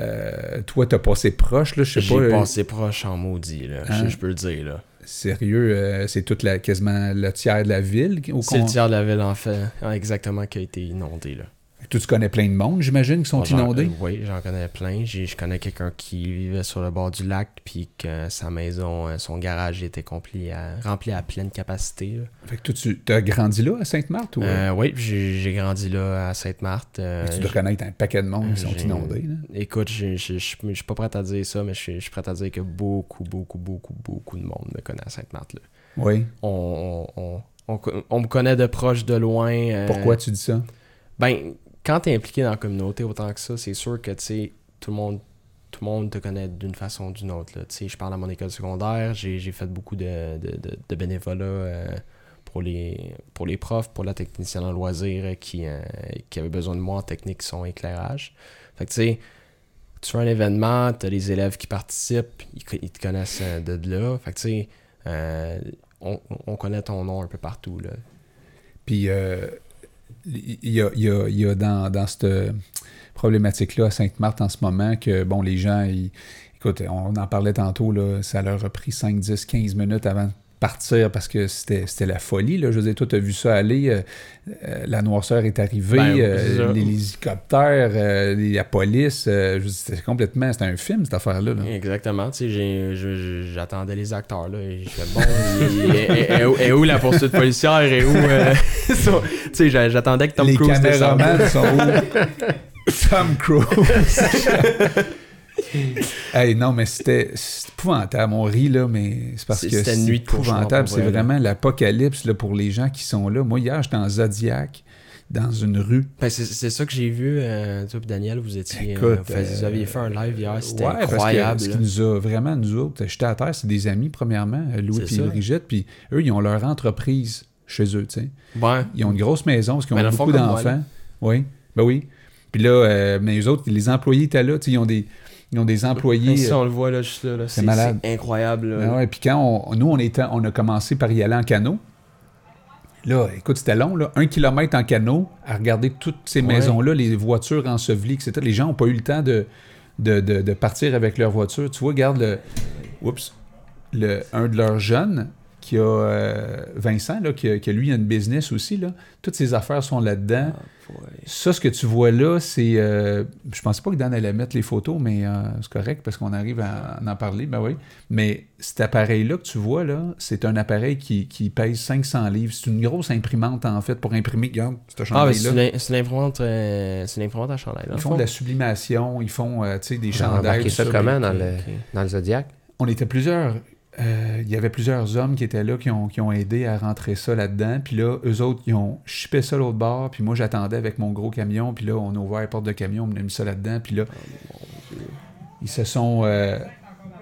euh, toi, t'as passé proche, là, je sais pas. passé proche en maudit, là. Hein? Je- Je peux le dire, là. Sérieux, euh, c'est toute la, quasiment le tiers de la ville. C'est le tiers de la ville, en fait, hein, exactement, qui a été inondé, là. Toi, tu connais plein de monde, j'imagine, qui sont Moi, inondés. euh, oui, j'en connais plein. Je connais quelqu'un qui vivait sur le bord du lac, puis que sa maison, euh, son garage était complet à- rempli à pleine capacité. là. Fait que toi, tu as grandi là, à Sainte-Marthe, ou Euh, oui, puis j'ai grandi là à Sainte-Marthe. euh, tu dois connaître un paquet de monde qui sont inondés, là. Écoute, je suis pas prêt à dire ça, mais je suis- prêt à dire que beaucoup, beaucoup, beaucoup, beaucoup de monde me connaît à Sainte-Marthe. là. Oui. On, on, on, on me connaît de proche, de loin. euh, Pourquoi tu dis ça? Ben, quand t'es impliqué dans la communauté autant que ça, c'est sûr que, tu tout le monde tout le monde te connaît d'une façon ou d'une autre. là. Tu je parle à mon école secondaire, j'ai fait beaucoup de, de, euh, pour, les, profs, pour la technicienne en loisirs euh, qui, euh, qui avait besoin de moi en technique son éclairage. Fait tu sais, tu fais un événement, t'as les élèves qui participent, ils, te connaissent de là. Fait tu on, on connaît ton nom un peu partout, là. Puis, il y a, il y a- il y a dans, dans cette problématique-là à Sainte-Marthe en ce moment que, bon, les gens, ils- écoute, on en parlait tantôt, là, ça leur a pris 5, 10, 15 minutes avant partir parce que c'était la folie. Là. Je veux dire, toi, tu as vu ça aller. euh, euh, la noirceur est arrivée, Ben, euh, les, les hélicoptères, euh, la police. c'était complètement. C'était un film, cette affaire-là. là. Exactement, j'attendais les acteurs, là, et je fais, bon, il- et, et- et où- et où la poursuite policière, et où, j'attendais que Tom les Cruise descende. caméramans sont où? Tom Cruise. hey, non, mais c'était épouvantable. On rit, là, mais c'est parce que c'était c'est épouvantable. C'est vrai, vraiment l'apocalypse là, pour les gens qui sont là. Moi, hier, j'étais en Zodiac, dans une rue. Ben, c'est c'est ça que j'ai vu, euh, toi Daniel, vous étiez, Écoute, euh, vous, euh, aviez fait un live hier, c'était Ouais, parce que incroyable. ce qui nous a vraiment, nous autres, j'étais à terre, c'est des amis, premièrement, Louis et. Brigitte, puis eux, ils ont leur entreprise chez eux, tu sais. Ouais. Ils ont une grosse maison parce qu'ils Ben, ont beaucoup d'enfants. Oui, ben oui. Puis là, euh, mais les autres, les employés étaient là, tu sais, ils ont des, ils ont des employés. Euh, on le voit, là, juste là, là, c'est malade. c'est incroyable. là. ah ouais, puis quand on, nous, on, était, on a commencé par y aller en canot. Là, écoute, c'était long, là. Un kilomètre en canot, à regarder toutes ces Ouais. maisons-là, les voitures ensevelies, etc. Les gens n'ont pas eu le temps de, de, de- de partir avec leur voiture. Tu vois, regarde le. Oups. Le, un de leurs jeunes, qui a. euh, Vincent, là, qui, a, qui a, lui, a une business aussi, là. Toutes ses affaires sont là-dedans. Ça, ce que tu vois là, c'est. euh, je pensais pas que Dan allait mettre les photos, mais euh, c'est correct parce qu'on arrive à, en parler. Ben oui. Mais cet appareil-là que tu vois là, c'est un appareil qui, qui pèse 500 livres. C'est une grosse imprimante en fait pour imprimer. Regarde, cette Ah, ben, chandail-là. c'est une, c'est une imprimante, euh, c'est une imprimante à chandail. ils font fond. de la sublimation, ils font euh, tu sais, des On a chandails. remarqué tout ça comment dans le, dans le Zodiac? On était plusieurs. Euh, Il y avait plusieurs hommes qui étaient là, qui ont, qui ont aidé à rentrer ça là-dedans. Puis là, eux autres, ils ont chippé ça l'autre bord. Puis moi, j'attendais avec mon gros camion. Puis là, on a ouvert la porte de camion, on a mis ça là-dedans. Puis là, ils se sont euh,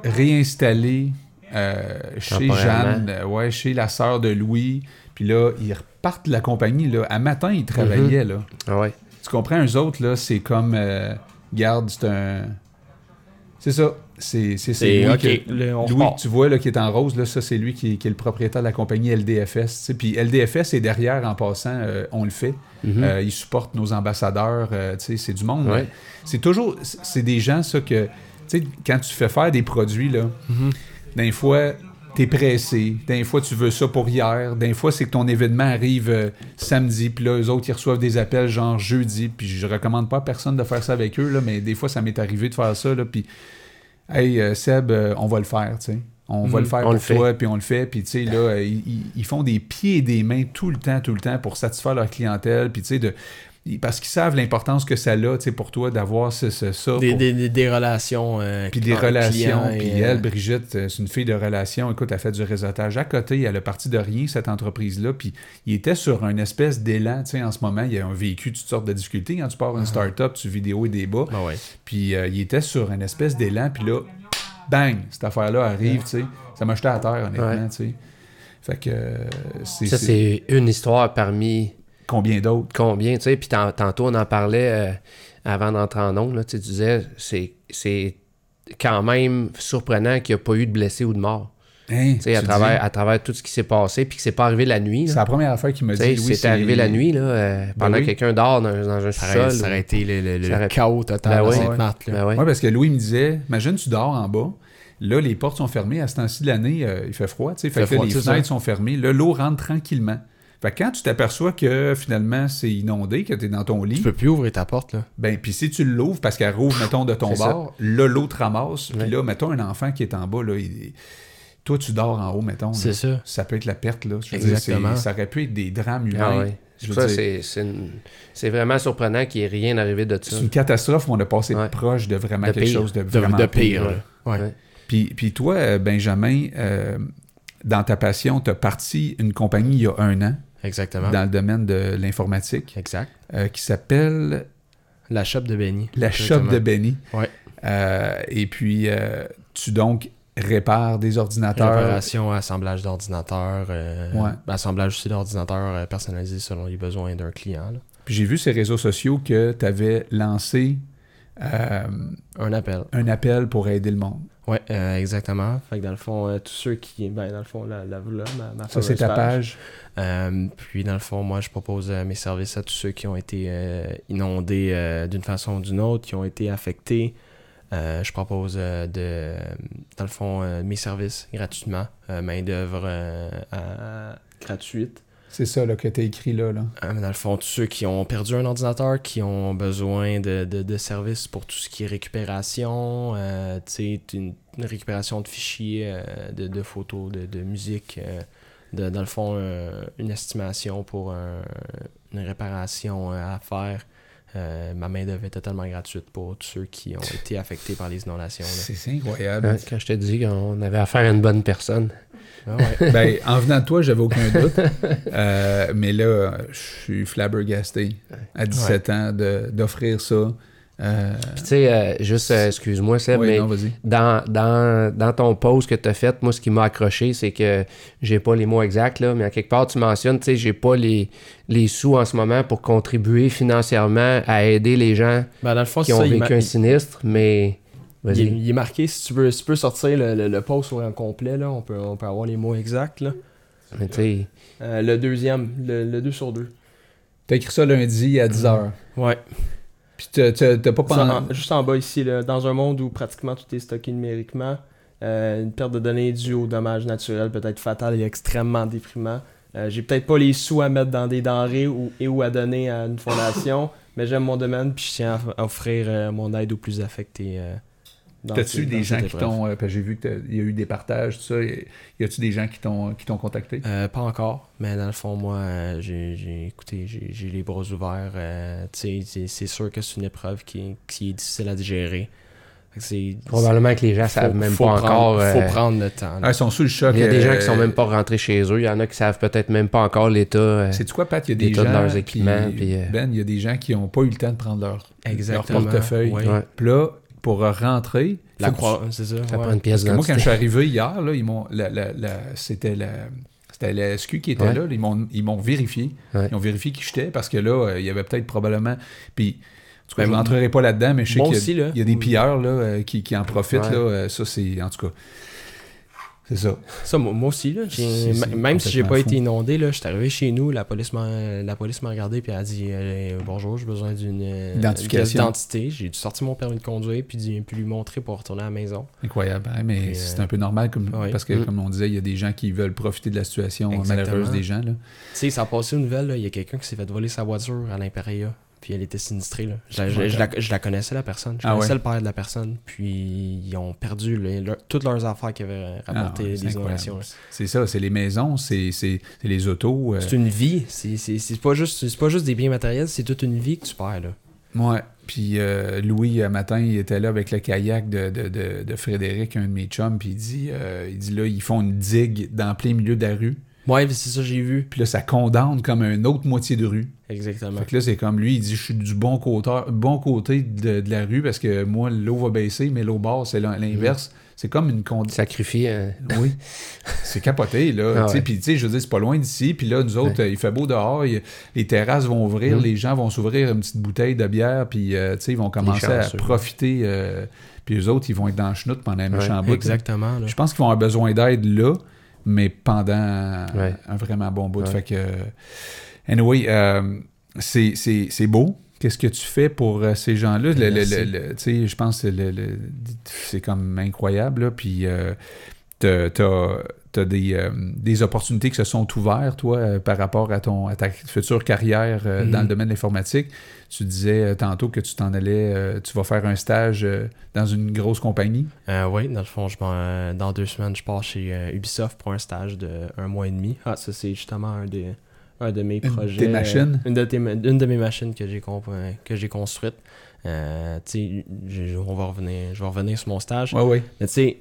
réinstallés euh, chez. Jeanne, ouais, chez la sœur de Louis. Puis là, ils repartent de la compagnie. Là. À matin, ils travaillaient. Mhm. là. Ah ouais. Tu comprends, eux autres, là, c'est comme. garde, c'est un. C'est ça. C'est ok, que- Louis, que tu vois, là, qui est en rose, là, ça, c'est lui qui, qui est le propriétaire de la compagnie LDFS. tu sais. Puis LDFS est derrière, en passant, euh, on le fait. Mhm. Euh, ils supportent nos ambassadeurs, euh, tu sais, c'est du monde. Ouais. C'est toujours, c'est des gens, ça, que, tu sais, quand tu fais faire des produits, là, Mhm. des fois, t'es pressé, des fois, tu veux ça pour hier, des fois, c'est que ton événement arrive euh, samedi, puis là, eux autres, ils reçoivent des appels genre jeudi, puis je recommande pas à personne de faire ça avec eux, là, mais des fois, ça m'est arrivé de faire ça, là, puis, hey, euh, Seb, euh, on va le faire, tu sais. On va le faire On pour le toi, puis on le fait. Puis, tu sais, là, ils, ils- font des pieds et des mains tout le temps, tout le temps pour satisfaire leur clientèle. Puis, tu sais, de, parce qu'ils savent l'importance que ça a, tu sais, pour toi d'avoir ce, ce- ça. Des, pour- des, des, des relations. euh, puis des relations. et, Puis euh, elle, Brigitte, euh, c'est une fille de relations. Écoute, elle fait du réseautage à côté. Elle a parti de rien, cette entreprise-là. Puis il était sur un espèce d'élan, tu sais, en ce moment. Il a vécu toutes sortes de difficultés. Quand tu pars une start-up, tu vidéo et des bas. Ah ouais. Puis euh, il était sur une espèce d'élan, puis là, bang, cette affaire-là arrive, tu sais. Ça m'a jeté à terre, honnêtement, Ouais. tu sais. Fait que euh, Ça, c'est une histoire parmi combien d'autres? combien, tu sais. Puis tant- tantôt, on en parlait euh, avant d'entrer en ondes, là, tu sais, tu disais, c'est, c'est quand même surprenant qu'il n'y a pas eu de blessés ou de morts. Hein, Tu sais, à travers, à travers tout ce qui s'est passé, puis que c'est pas arrivé la nuit. C'est la première affaire qu'il m'a Tu sais, dit, Louis. c'est arrivé la nuit, là, euh, pendant oui. que quelqu'un dort dans, dans un sous-sol. ça aurait été le, le- le Ça aurait- chaos total Ben dans ouais. cette marque, là. Ben ouais. Oui, parce que Louis me disait, imagine, tu dors en bas. Là, les portes sont fermées. À ce temps-ci de l'année, euh, il fait froid. tu sais. Fait, Fait que froid, les fenêtres ça. sont fermées. Là, l'eau rentre tranquillement. Fait que quand tu t'aperçois que finalement c'est inondé, que tu es dans ton Tu lit, peux plus ouvrir ta porte, là. ben puis si tu l'ouvres parce qu'elle rouvre, mettons, de ton bord, là, l'eau te ramasse. Puis là, mettons un enfant qui est en bas, là, il- toi, tu dors en haut, mettons. C'est ça. Ça peut être la perte, là. Je veux dire, Exactement. c'est- ça aurait pu être des drames humains. Ah ouais. Je C'est veux ça, dire, c'est, c'est, une- c'est vraiment surprenant qu'il n'y ait rien arrivé de ça. c'est une catastrophe, mais on a passé Ouais. proche de vraiment De quelque pire. chose de vraiment de pire. Ouais. Puis, puis toi, euh, Benjamin, euh, dans ta passion, tu as parti une compagnie il y a un an Exactement. dans le domaine de l'informatique Exact. euh, qui s'appelle La shop de Benny. La Shop de Benny. Ouais. Euh, et puis, euh, tu donc répares des ordinateurs. Réparation, assemblage d'ordinateurs, euh, Ouais. assemblage aussi d'ordinateurs personnalisés selon les besoins d'un client. là. Puis j'ai vu ces réseaux sociaux que tu avais lancé Un appel. un appel pour aider le monde. Ouais, euh, exactement. Fait que dans le fond, euh, tous ceux qui. Ben, dans le fond, la, la, là, ma, ma Ça, c'est fameuse ta page. Euh, puis dans le fond, moi, je propose mes services à tous ceux qui ont été inondés d'une façon ou d'une autre, qui ont été affectés. Je propose de, dans le fond, mes services gratuitement, main d'œuvre à- gratuite. C'est ça là, que tu as écrit là. là. Euh, mais dans le fond, tous ceux qui ont perdu un ordinateur, qui ont besoin de, de, de services pour tout ce qui est récupération, euh, tu sais, une, une récupération de fichiers, euh, de, de photos, de, de musique, euh, de, dans le fond, euh, une estimation pour un- une réparation euh, à faire. Euh, ma main-d'œuvre est totalement gratuite pour tous ceux qui ont été affectés par les inondations. C'est incroyable. Quand je te dis qu'on avait affaire à une bonne personne. Ah ouais. ben, en venant de toi, j'avais aucun doute. Euh, mais là, je suis flabbergasté à 17 ans de- d'offrir ça. Euh, Puis tu sais, euh, juste, euh, excuse-moi Seb, ouais, mais non, dans, dans, dans ton post que tu as fait, moi, ce qui m'a accroché, c'est que j'ai pas les mots exacts, là, mais à quelque part, tu mentionnes, tu sais, j'ai pas les, les sous en ce moment pour contribuer financièrement à aider les gens Ben, dans le fond, qui ont ça, vécu un sinistre, mais. Il est, Vas-y. il est marqué, si tu veux, si tu peux sortir le, le, le post au en complet, là, on, peut, on peut avoir les mots exacts. Là. Mais Euh, le deuxième, le, le 2 sur 2. T'as écrit ça lundi à 10h. Ouais. Puis t'as t'as- t'as pas pensé. en- juste en bas ici, là, dans un monde où pratiquement tout est stocké numériquement, euh, une perte de données due aux dommages naturels peut être fatale et extrêmement déprimant. Euh, J'ai peut-être pas les sous à mettre dans des denrées ou, et ou à donner à une fondation, mais j'aime mon domaine puis je tiens à, à offrir euh, mon aide aux plus affectés. T'as-tu des gens qui t'ont. euh, j'ai vu qu'il y a eu des partages, tout ça. Y a-tu des gens qui t'ont qui t'ont contacté? Euh, pas encore, mais dans le fond, moi, euh, j'ai, j'ai- écouté, j'ai, les bras ouverts. euh, c'est, sûr que c'est une épreuve qui, qui est difficile à digérer. Probablement que les gens savent même faut pas prendre, encore. faut euh, prendre le temps. Ah, ils sont sous le choc. il y a des gens qui sont même pas rentrés chez eux. Il y en a qui savent peut-être même pas encore l'état. euh, C'est quoi, Pat? Il y a des l'état de gens. leurs qui- équipements, puis, euh, Ben, il y a des gens qui n'ont pas eu le temps de prendre leur, leur Exactement. portefeuille. ouais. ouais. Puis là, pour rentrer, La croix, c'est ça. Ça ouais. prend une pièce moi, quand je suis arrivé hier, là, ils m'ont. la- la- la- c'était la. C'était la SQ qui était Ouais. là. Ils m'ont, ils m'ont vérifié. Ouais. Ils ont vérifié qui j'étais parce que là, euh, il y avait peut-être probablement. Puis, en tout cas, Ben, je n'entrerai pas là-dedans, mais je sais qu'il y a, aussi, là. il y a des pilleurs là, euh, qui, qui en profitent. Ouais. Là, euh, ça, c'est. En tout cas. C'est ça. Ça, moi, moi aussi, là, même si j'ai pas été inondé, là, j'étais arrivé chez nous, la police m'a la police m'a regardé puis elle a dit euh, bonjour, j'ai besoin d'une euh, Identification. pièce d'identité. J'ai dû sortir mon permis de conduire puis, puis lui montrer pour retourner à la maison. Incroyable. hein, mais c'est euh, un peu normal comme, parce que, Mm. comme on disait, il y a des gens qui veulent profiter de la situation Exactement. malheureuse des gens. Tu sais, ça a passé une nouvelle, il y a quelqu'un qui s'est fait voler sa voiture à l'Imperia. Puis elle était sinistrée. Là. Je, la- je- je la, je la connaissais, la personne. Je Ah connaissais ouais? le père de la personne. Puis ils ont perdu le- toutes leurs affaires qui avaient Ah, rapporté ouais, c'est des inondations. C'est ça, c'est les maisons, c'est les autos. euh, C'est une vie. C'est- pas, juste- pas juste des biens matériels, c'est toute une vie que tu perds. Là. Ouais. Puis euh, Louis, un matin, il était là avec le kayak de, de, de, de Frédéric, un de mes chums, puis il dit, euh, il dit là, ils font une digue dans plein milieu de la rue. Ouais, c'est ça, j'ai vu. Puis là, ça condamne comme une autre moitié de rue. Exactement. Fait que là, c'est comme lui, il dit, je suis du bon côté, bon côté de, de la rue parce que moi, l'eau va baisser, mais l'eau basse, c'est l'in- l'inverse. C'est comme une condition. Sacrifier. euh, Oui. C'est capoté, là. Ah Tu sais, ouais. Puis, tu sais, je veux dire, c'est pas loin d'ici. Puis là, nous autres, il fait beau dehors. il- les terrasses vont ouvrir. Mhm. Les gens vont s'ouvrir une petite bouteille de bière. Puis, euh, tu sais, ils vont commencer à profiter. euh, puis eux autres, ils vont être dans le chenoute pendant un méchant bout. Exactement. Je pense qu'ils vont avoir besoin d'aide là, mais pendant Ouais. un vraiment bon bout. Ouais. Fait que, anyway, euh, c'est- beau. Qu'est-ce que tu fais pour euh, ces gens-là? Je pense que c'est comme incroyable. Là. Puis, euh, t'as as, des, euh, des opportunités qui se sont ouvertes, toi, euh, par rapport à, ton, à ta future carrière euh, Mhm. dans le domaine de l'informatique. Tu disais tantôt que tu t'en allais, tu vas faire un stage dans une grosse compagnie. Oui, dans le fond, je dans deux semaines, je pars chez Ubisoft pour un stage de un mois et demi. Ah, ça, c'est justement un, des, un de mes Une projets. tes machines? Une de, tes une de mes machines que j'ai que j'ai construite. Tu sais, je- on va revenir, je vais revenir sur mon stage. Oui, oui. Mais tu sais,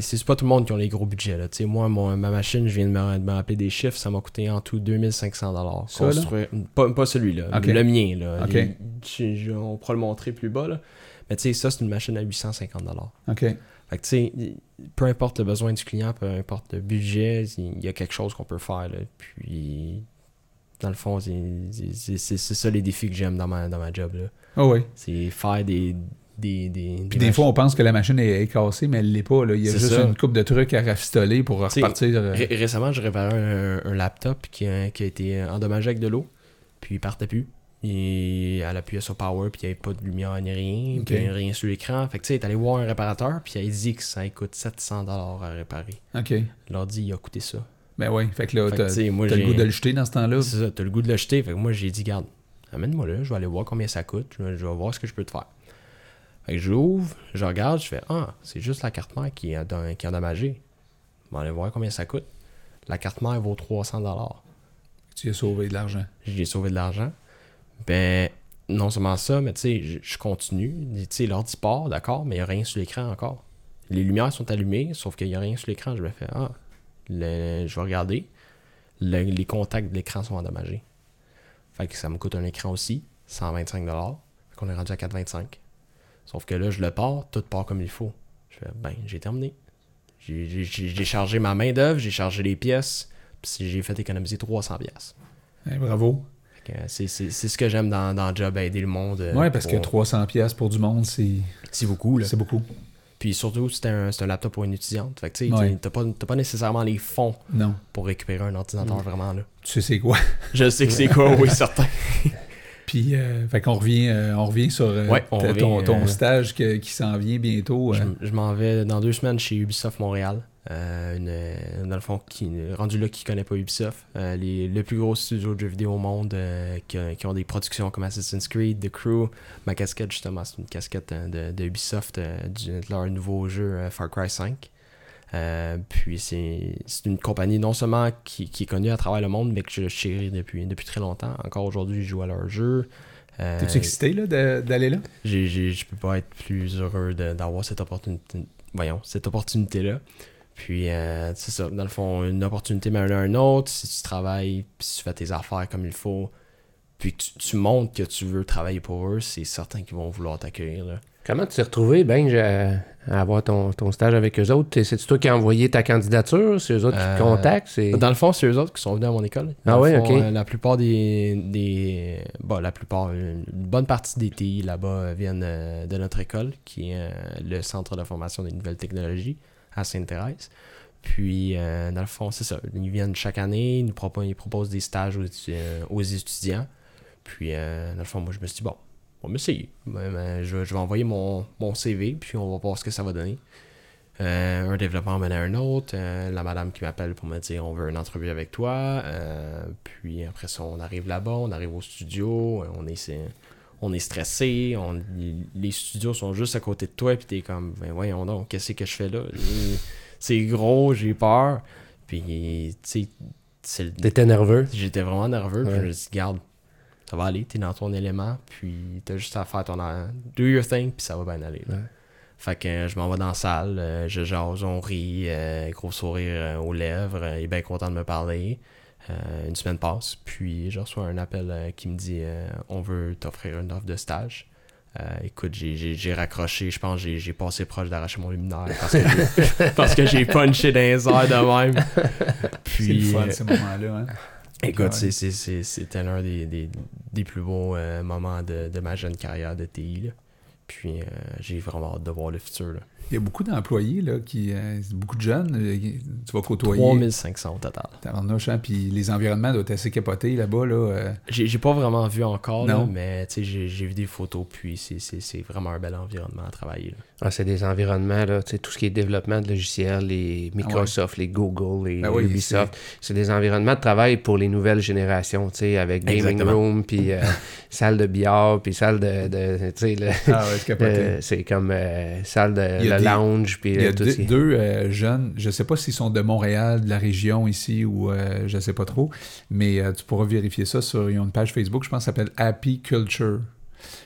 c'est pas tout le monde qui a les gros budgets. Là. Moi, mon- ma machine, je viens de me, de me rappeler des chiffres, ça m'a coûté en tout 2500 Ça, là? construire. Pas, pas celui-là, le mien. Là. Les- je- on pourra le montrer plus bas. Là. Mais tu sais, ça, c'est une machine à 850 OK. Fait que tu sais, peu importe le besoin du client, peu importe le budget, il y a quelque chose qu'on peut faire. Là. Puis, dans le fond, c'est- ça les défis que j'aime dans ma, dans ma job. là. Oui. C'est faire des. Des, des, Puis des fois, on pense que la machine est, est cassée, mais elle l'est pas. Là. Il y a juste ça. une coupe de trucs à rafistoler pour T'sais, repartir. euh, Ré- récemment, j'ai réparé un, un laptop qui a, qui a été endommagé avec de l'eau, puis il partait plus. Et elle appuyait sur Power, puis il n'y avait pas de lumière ni rien, Ok. puis rien sur l'écran. Fait que tu sais, elle est allé voir un réparateur, puis elle dit que ça coûte 700$ à réparer. OK. Je leur dit, il a coûté ça. Ben oui. Fait que là, t'as le goût de le jeter dans ce temps-là. C'est ça, t'as le goût de l'acheter. Fait que moi, j'ai dit, garde, amène-moi là, je vais aller voir combien ça coûte, je je vais voir ce que je peux te faire. Fait que j'ouvre, je regarde, je fais, ah, c'est juste la carte mère qui est, dans- qui est endommagée. Je vais aller voir combien ça coûte. La carte mère vaut 300$. Tu as sauvé de l'argent. J'ai sauvé de l'argent. Ben, non seulement ça, mais tu sais, je- je continue. Tu sais, l'ordi part, d'accord, mais il n'y a rien sur l'écran encore. Les lumières sont allumées, sauf qu'il n'y a rien sur l'écran. Je me fais, ah, le- je vais regarder. Le- les contacts de l'écran sont endommagés. Fait que ça me coûte un écran aussi, 125$. Fait qu'on est rendu à 425$. Sauf que là, je le pars, tout part comme il faut. Je fais, ben, j'ai terminé. J'ai- chargé ma main-d'œuvre, j'ai chargé les pièces, puis j'ai fait économiser 300$. Eh, bravo. Fait que, euh, C'est c'est- c'est ce que j'aime dans, dans le job, aider le monde. euh, Ouais, parce que pour- 300$ pièces pour du monde, c'est C'est beaucoup, là. c'est beaucoup. Puis surtout, c'était un, c'est un laptop pour une étudiante. Fait que tu sais, Ouais. t'as pas, pas nécessairement les fonds Non. pour récupérer un ordinateur Mm. vraiment, là. Tu sais c'est quoi? Je sais que c'est quoi, oui, certain. Puis, euh, fait qu'on revient, euh, on revient sur euh, Ouais, on ta- revient, ton, ton stage que- qui s'en vient bientôt. Je, je m'en vais dans deux semaines chez Ubisoft Montréal. Une, dans le fond, qui, rendu là qui connaît pas Ubisoft. Les, le plus gros studio de jeux vidéo au monde qui, ont des productions comme Assassin's Creed, The Crew. Ma casquette, justement, c'est une casquette de, de Ubisoft du- de leur nouveau jeu Far Cry 5. Euh, puis c'est une compagnie non seulement qui, qui est connue à travers le monde, mais que je chéris depuis, depuis très longtemps. Encore aujourd'hui, je joue à leur jeu. Euh, T'es-tu excité là, d'aller là? je peux pas être plus heureux d'avoir cette opportunité voyons cette opportunité là puis euh, c'est ça dans le fond une opportunité mène à un autre si tu travailles puis si tu fais tes affaires comme il faut puis que tu, tu montres que tu veux travailler pour eux c'est certain qu'ils vont vouloir t'accueillir. Comment tu t'es retrouvé, Ben, à, avoir ton, ton stage avec eux autres? C'est toi qui as envoyé ta candidature? C'est eux autres qui te Euh, contactent? Dans le fond, c'est eux autres qui sont venus à mon école. Ah Dans fond, ok. euh, la plupart des, des. Bon, la plupart, une bonne partie des TI là-bas viennent euh, de notre école, qui est le Centre de formation des nouvelles technologies à Sainte-Thérèse. Puis, dans le fond, c'est ça. Ils viennent chaque année, ils nous proposent, ils proposent des stages aux, aux étudiants. Puis, dans le fond, moi, je me suis dit, bon, on va essayer. Ben, ben, je, je vais envoyer mon, mon CV, puis on va voir ce que ça va donner. Euh, un développement mène à un autre. euh, la madame qui m'appelle pour me dire on veut une entrevue avec toi. euh, puis après ça, on arrive là-bas, on arrive au studio, on est, c'est- on est stressé. On, les studios sont juste à côté de toi, puis t'es comme, ben voyons donc, qu'est-ce que je fais là? C'est gros, j'ai peur. Puis, tu sais, T'étais nerveux? J'étais vraiment nerveux. Puis je me suis dit, garde, ça va aller, t'es dans ton élément. Puis t'as juste à faire ton. Do your thing, puis ça va bien aller. là. Ouais. Fait que euh, je m'en vais dans la salle, euh, je jase, on rit, euh, gros sourire aux lèvres. il est bien content de me parler. Euh, une semaine passe, puis je reçois un appel euh, qui me dit euh, on veut t'offrir une offre de stage. Écoute, j'ai- raccroché, je pense que j'ai- passé proche d'arracher mon luminaire parce que j'ai- punché dans les airs de même. C'est le Puis, fun, ces moments-là. Hein? Écoute, Ouais. c'est- c'est- c'est- c'était l'un des, des, des plus beaux euh, moments de, de ma jeune carrière de TI. là. Puis euh, j'ai vraiment hâte de voir le futur. Là. Il y a beaucoup d'employés, là, qui, euh, beaucoup de jeunes, tu vas côtoyer. 3500 au total. Tabarnouche, hein, puis les environnements doivent être assez capotés là-bas. Là, euh. J'ai j'ai pas vraiment vu encore, là, mais j'ai j'ai vu des photos, puis c'est- c'est c'est vraiment un bel environnement à travailler. là. Ah, c'est des environnements, là, tout ce qui est développement de logiciels, les Microsoft, les Google, les Ben oui, Ubisoft. C'est des environnements de travail pour les nouvelles générations, avec gaming Exactement. room, puis euh, salle de billard, puis salle de, Ah ouais, c'est euh, comme euh, salle de le des- lounge, puis Il y a euh, tout deux, ce qui- deux, jeunes, je sais pas s'ils sont de Montréal, de la région ici ou je sais pas trop, mais tu pourras vérifier ça sur ils ont une page Facebook, je pense, s'appelle Happy Culture.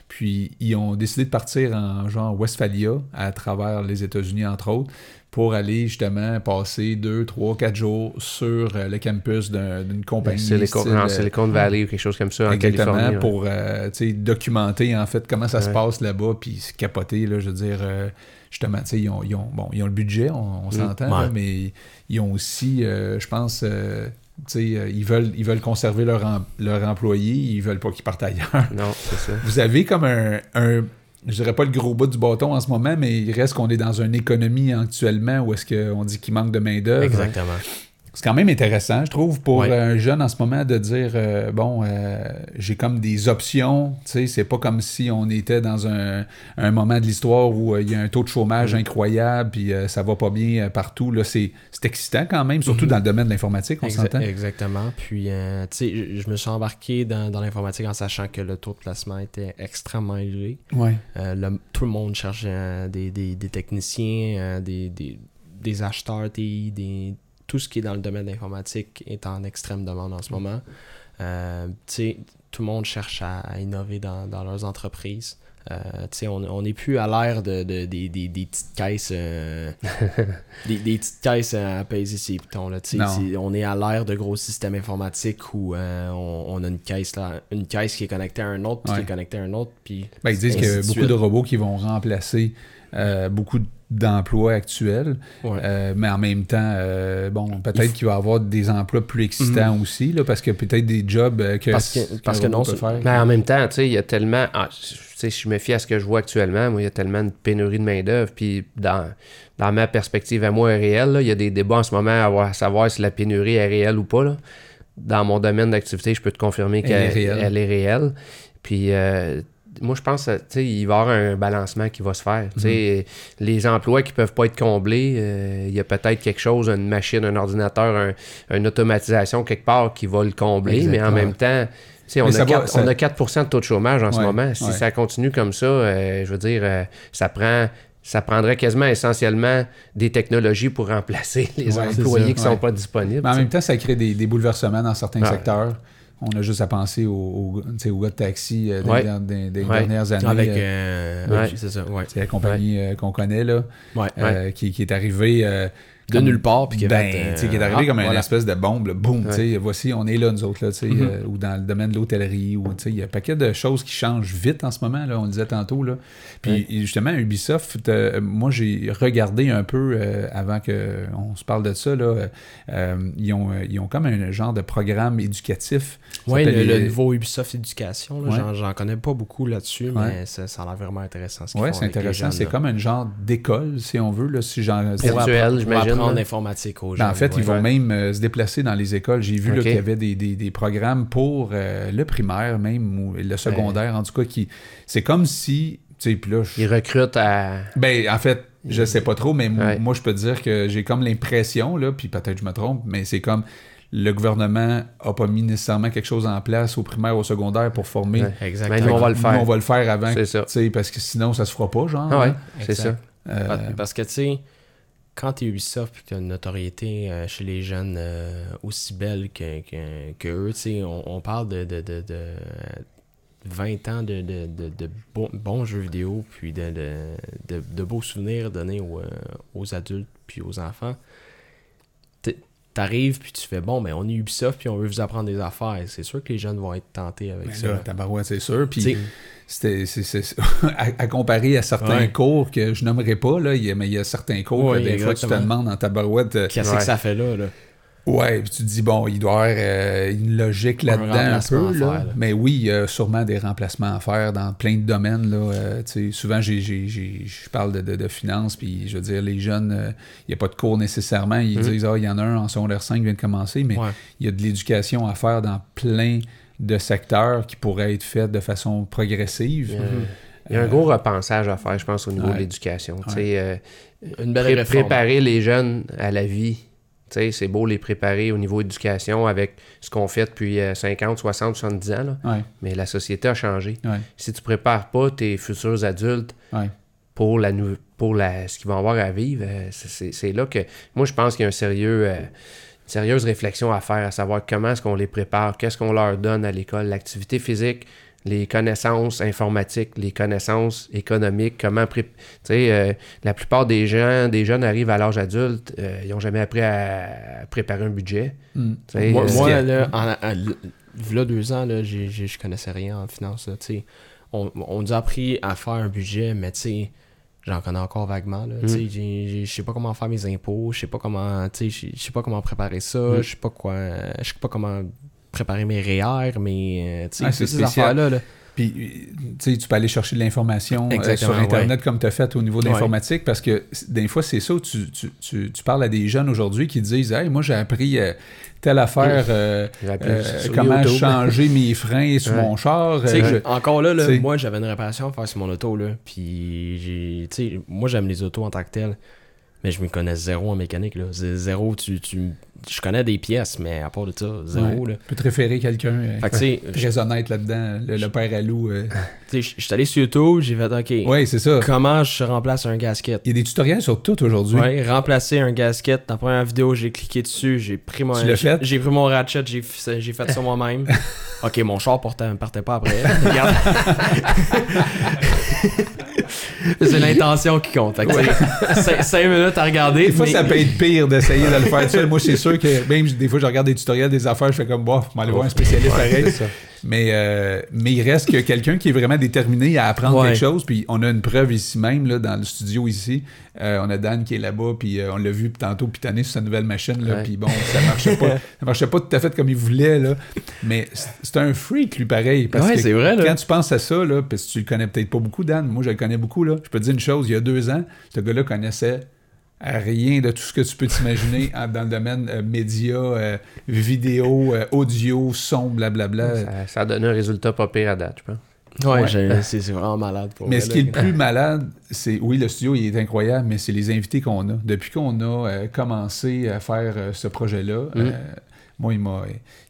Puis ils ont décidé de partir en genre Westphalia à travers les États-Unis entre autres pour aller justement passer deux, trois, quatre jours sur euh, le campus d'un- d'une compagnie. Silicon, style, en euh, Silicon Valley ou quelque chose comme ça, en Exactement, Californie. ouais. pour euh, tu sais, documenter en fait comment ça se passe là-bas, puis se capoter, là, je veux dire, euh, justement, tu sais, ils ont, ils, ont, bon, ils ont le budget, on, on Mm. s'entend, Ouais. mais ils ont aussi, euh, je pense, euh, ils veulent, ils veulent conserver leur, em- leur employé, ils veulent pas qu'ils partent ailleurs. Non, c'est ça. Vous avez comme un, un- je dirais pas le gros bout du bâton en ce moment, mais il reste qu'on est dans une économie actuellement où est-ce qu'on dit qu'il manque de main-d'œuvre. Exactement. C'est quand même intéressant, je trouve, pour Ouais. un jeune en ce moment de dire euh, bon, euh, j'ai comme des options. Tu sais, c'est pas comme si on était dans un, un moment de l'histoire où euh, il y a un taux de chômage Mm. incroyable puis euh, ça va pas bien euh, partout. Là, c'est, excitant quand même, surtout Mm-hmm. dans le domaine de l'informatique, on Exa- s'entend. Exactement. Puis, euh, tu sais, je- me suis embarqué dans, dans l'informatique en sachant que le taux de placement était extrêmement élevé. Ouais. Euh, le- tout le monde cherche euh, des, des- des techniciens, euh, des, des- des acheteurs TI, des, tout ce qui est dans le domaine de l'informatique est en extrême demande en ce moment. Euh, tout le monde cherche à, à innover dans, dans leurs entreprises. Euh, on n'est plus à l'ère de, de- des, petites caisses euh, des, des petites caisses à peser ses pitons. Là, on est à l'ère de gros systèmes informatiques où euh, on, on a une caisse là, une caisse qui est connectée à un autre, puis Ouais. qui est connectée à un autre, puis Ben, ils disent qu'il y a de beaucoup de robots qui vont remplacer beaucoup d'emplois actuels, Ouais. Euh, mais en même temps, euh, bon, peut-être qu'il va y avoir des emplois plus excitants aussi, là, parce que peut-être des jobs euh, que, Parce que- parce que non, peut c'est- faire. Mais en même temps, tu sais, il y a tellement. ah, je me fie à ce que je vois actuellement, moi, il y a tellement de pénurie de main-d'œuvre. Puis dans, dans ma perspective à moi, est réelle. Il y a des débats en ce moment à, voir- à savoir si la pénurie est réelle ou pas. là. Dans mon domaine d'activité, je peux te confirmer Elle qu'elle est réelle. elle est réelle. Puis. euh, moi, je pense que il va y avoir un balancement qui va se faire. Mhm. Les emplois qui peuvent pas être comblés, euh, il y a peut-être quelque chose, une machine, un ordinateur, un- une automatisation quelque part qui va le combler, mais en même temps, on, a ça va, 4, ça- on a 4 de taux de chômage en ce moment. Si ouais. ça continue comme ça, euh, je veux dire, euh, ça prend. Ça prendrait quasiment essentiellement des technologies pour remplacer les Ouais, employés qui sont ouais. pas disponibles. Mais en même temps, ça crée des, des bouleversements dans certains secteurs. On a juste à penser aux, sais, aux gars de taxi euh, des, Ouais. der- des- des Ouais. dernières années. Avec. euh, euh, Ouais. c'est ça, ouais. c'est la compagnie euh, qu'on connaît, là, Ouais. euh, qui, qui est arrivée. De nulle part. Puis qui Ben, euh, qui est arrivé ah, comme une espèce de bombe, boum, Ouais. voici, on est là, nous autres, là, Mhm. euh, ou dans le domaine de l'hôtellerie, ou, tu sais, il y a un paquet de choses qui changent vite en ce moment, là, on le disait tantôt, là. Puis, Ouais. justement, Ubisoft, euh, moi, j'ai regardé un peu, euh, avant qu'on se parle de ça, là, euh, ils, ont, ils ont comme un genre de programme éducatif. Ouais, le, le nouveau Ubisoft Éducation, Ouais. j'en- connais pas beaucoup là-dessus, mais ça, ça a l'air vraiment intéressant. ce qu'ils Ouais, font c'est intéressant. C'est comme un genre d'école, si on veut, là, si j'en... Virtuel, appre- apprendre là. l'informatique aux Ben, jeunes. en fait, ouais. ils vont même euh, se déplacer dans les écoles. J'ai vu qu'il y avait des, des- des programmes pour euh, le primaire même, ou le secondaire, en tout cas, qui... C'est comme si... Tu sais, puis là, je- Ils recrutent à. Ben, en fait, je sais pas trop, mais Ouais. moi, je peux te dire que j'ai comme l'impression, là, puis peut-être que je me trompe, mais c'est comme le gouvernement a pas mis nécessairement quelque chose en place au primaire, au secondaire pour former. Ouais. Exactement. Ben, nous, on va le Nous, faire. on va le faire avant, C'est tu ça. sais, parce que sinon, ça se fera pas, genre. Ah ouais, hein. c'est ça. Euh, Pa- Parce que, tu sais, quand t'es Ubisoft et que t'as une notoriété euh, chez les jeunes euh, aussi belle que, tu on, parle de, de, de, de 20 ans de, bons, jeux vidéo, puis de beaux souvenirs donnés aux, euh, aux adultes puis aux enfants. T'arrives puis tu fais bon, mais on est Ubisoft puis on veut vous apprendre des affaires. C'est sûr que les jeunes vont être tentés avec ben ça. tabarouette, c'est sûr. Puis c'était, c'est, c'est- à, à comparer à certains Ouais. cours que je nommerai pas, là, il y a- mais il y a certains cours Ouais, que des fois tu te demandes dans ta barouette. euh, Qu'est-ce Ouais. que ça fait là? là? Ouais, puis tu te dis, bon, il doit y avoir euh, une logique là-dedans un peu. Là. faire, là. Mais oui, il y a sûrement des remplacements à faire dans plein de domaines. Là. Euh, tu sais, souvent, j'ai, j'ai, j'ai- je parle de, de, de finances, puis je veux dire, les jeunes, euh, il n'y a pas de cours nécessairement. Ils Mhm. disent, ah, il y en a un en secondaire 5 qui vient de commencer, mais Ouais. il y a de l'éducation à faire dans plein de secteurs qui pourraient être faits de façon progressive. Il y a, il y a un gros repensage à faire, je pense, au niveau Ouais. de l'éducation. Tu Ouais. sais, euh, Une belle pré- réforme. préparer les jeunes à la vie. C'est beau les préparer au niveau éducation avec ce qu'on fait depuis euh, 50, 60, 70 ans. là. Ouais, Mais la société a changé. ouais, Si tu prépares pas tes futurs adultes ouais. pour la pour la, ce qu'ils vont avoir à vivre, euh, c'est- là que moi je pense qu'il y a un sérieux, euh, une sérieuse réflexion à faire, à savoir comment est-ce qu'on les prépare, qu'est-ce qu'on leur donne à l'école, l'activité physique, les connaissances informatiques, les connaissances économiques, comment tu sais, euh, la plupart des gens, des jeunes arrivent à l'âge adulte, euh, ils n'ont jamais appris à, préparer un budget. Mm. Sais, Moi, euh, moi, là, en, en- v'là deux ans, là, j'ai, j'ai- je connaissais rien en finance. là, tu sais. on, on nous a appris à faire un budget, mais tu sais, j'en connais encore vaguement. là, tu sais, Mm. Je sais pas comment faire mes impôts, je sais pas comment, tu sais, je je sais pas comment préparer ça, Mm. je sais pas quoi, je sais pas comment préparer mes REER, mais euh, tu sais, Ah, c'est ces affaires-là. là. Puis, euh, tu peux aller chercher de l'information euh, sur Internet comme tu as fait au niveau de Ouais. l'informatique parce que des fois, c'est ça, tu, tu, tu, tu parles à des jeunes aujourd'hui qui disent Hey, moi, j'ai appris euh, telle affaire, euh, euh, comment YouTube. changer mes freins sur Ouais. mon char. Euh, encore là, là, moi j'avais une réparation à faire sur mon auto là, puis j'ai, tu sais, moi j'aime les autos en tant que tel, mais je me connais zéro en mécanique là, zéro, tu, tu, je connais des pièces, mais à part de ça, zéro ouais, là. Tu peux te référer quelqu'un euh, sais, je- très honnête là-dedans, le, le père à loup. euh. tu sais, je suis allé sur YouTube, j'ai fait ok, Ouais, c'est ça. comment je remplace un gasket? Il y a des tutoriels sur tout aujourd'hui. Ouais, remplacer un gasket. Dans la première vidéo, j'ai cliqué dessus, j'ai pris mon j'ai pris mon ratchet, j'ai fait ça moi-même. ok, mon char portait, partait pas après. C'est l'intention qui compte. Cinq, cinq minutes à regarder. Des fois, mais- ça peut être pire d'essayer de le faire seul. Moi, c'est sûr que même des fois, je regarde des tutoriels, des affaires, je fais comme, bof, m'aller voir un spécialiste pareil. Mais, euh, mais il reste que quelqu'un qui est vraiment déterminé à apprendre Ouais. quelque chose. Puis on a une preuve ici même, là, dans le studio ici. Euh, on a Dan qui est là-bas, puis euh, on l'a vu tantôt pitonner sur sa nouvelle machine. Là, Ouais. Puis bon, ça marchait pas. ça marchait pas tout à fait comme il voulait. Là. Mais c'est- un freak, lui, pareil. Parce Ouais, que c'est vrai, là. Quand tu penses à ça, là, parce que tu le connais peut-être pas beaucoup, Dan. Moi, je le connais beaucoup. Là. Je peux te dire une chose. Il y a deux ans, ce gars-là connaissait rien de tout ce que tu peux t'imaginer dans le domaine euh, média, euh, vidéo, euh, audio, son, blablabla. Ça, ça a donné un résultat pas pire à date, je pense. Ouais, Ouais. c'est vraiment malade pour Mais ce qui est le plus malade, c'est oui, le studio il est incroyable, mais c'est les invités qu'on a. Depuis qu'on a euh, commencé à faire euh, ce projet-là, Mm. euh, moi, il m'a,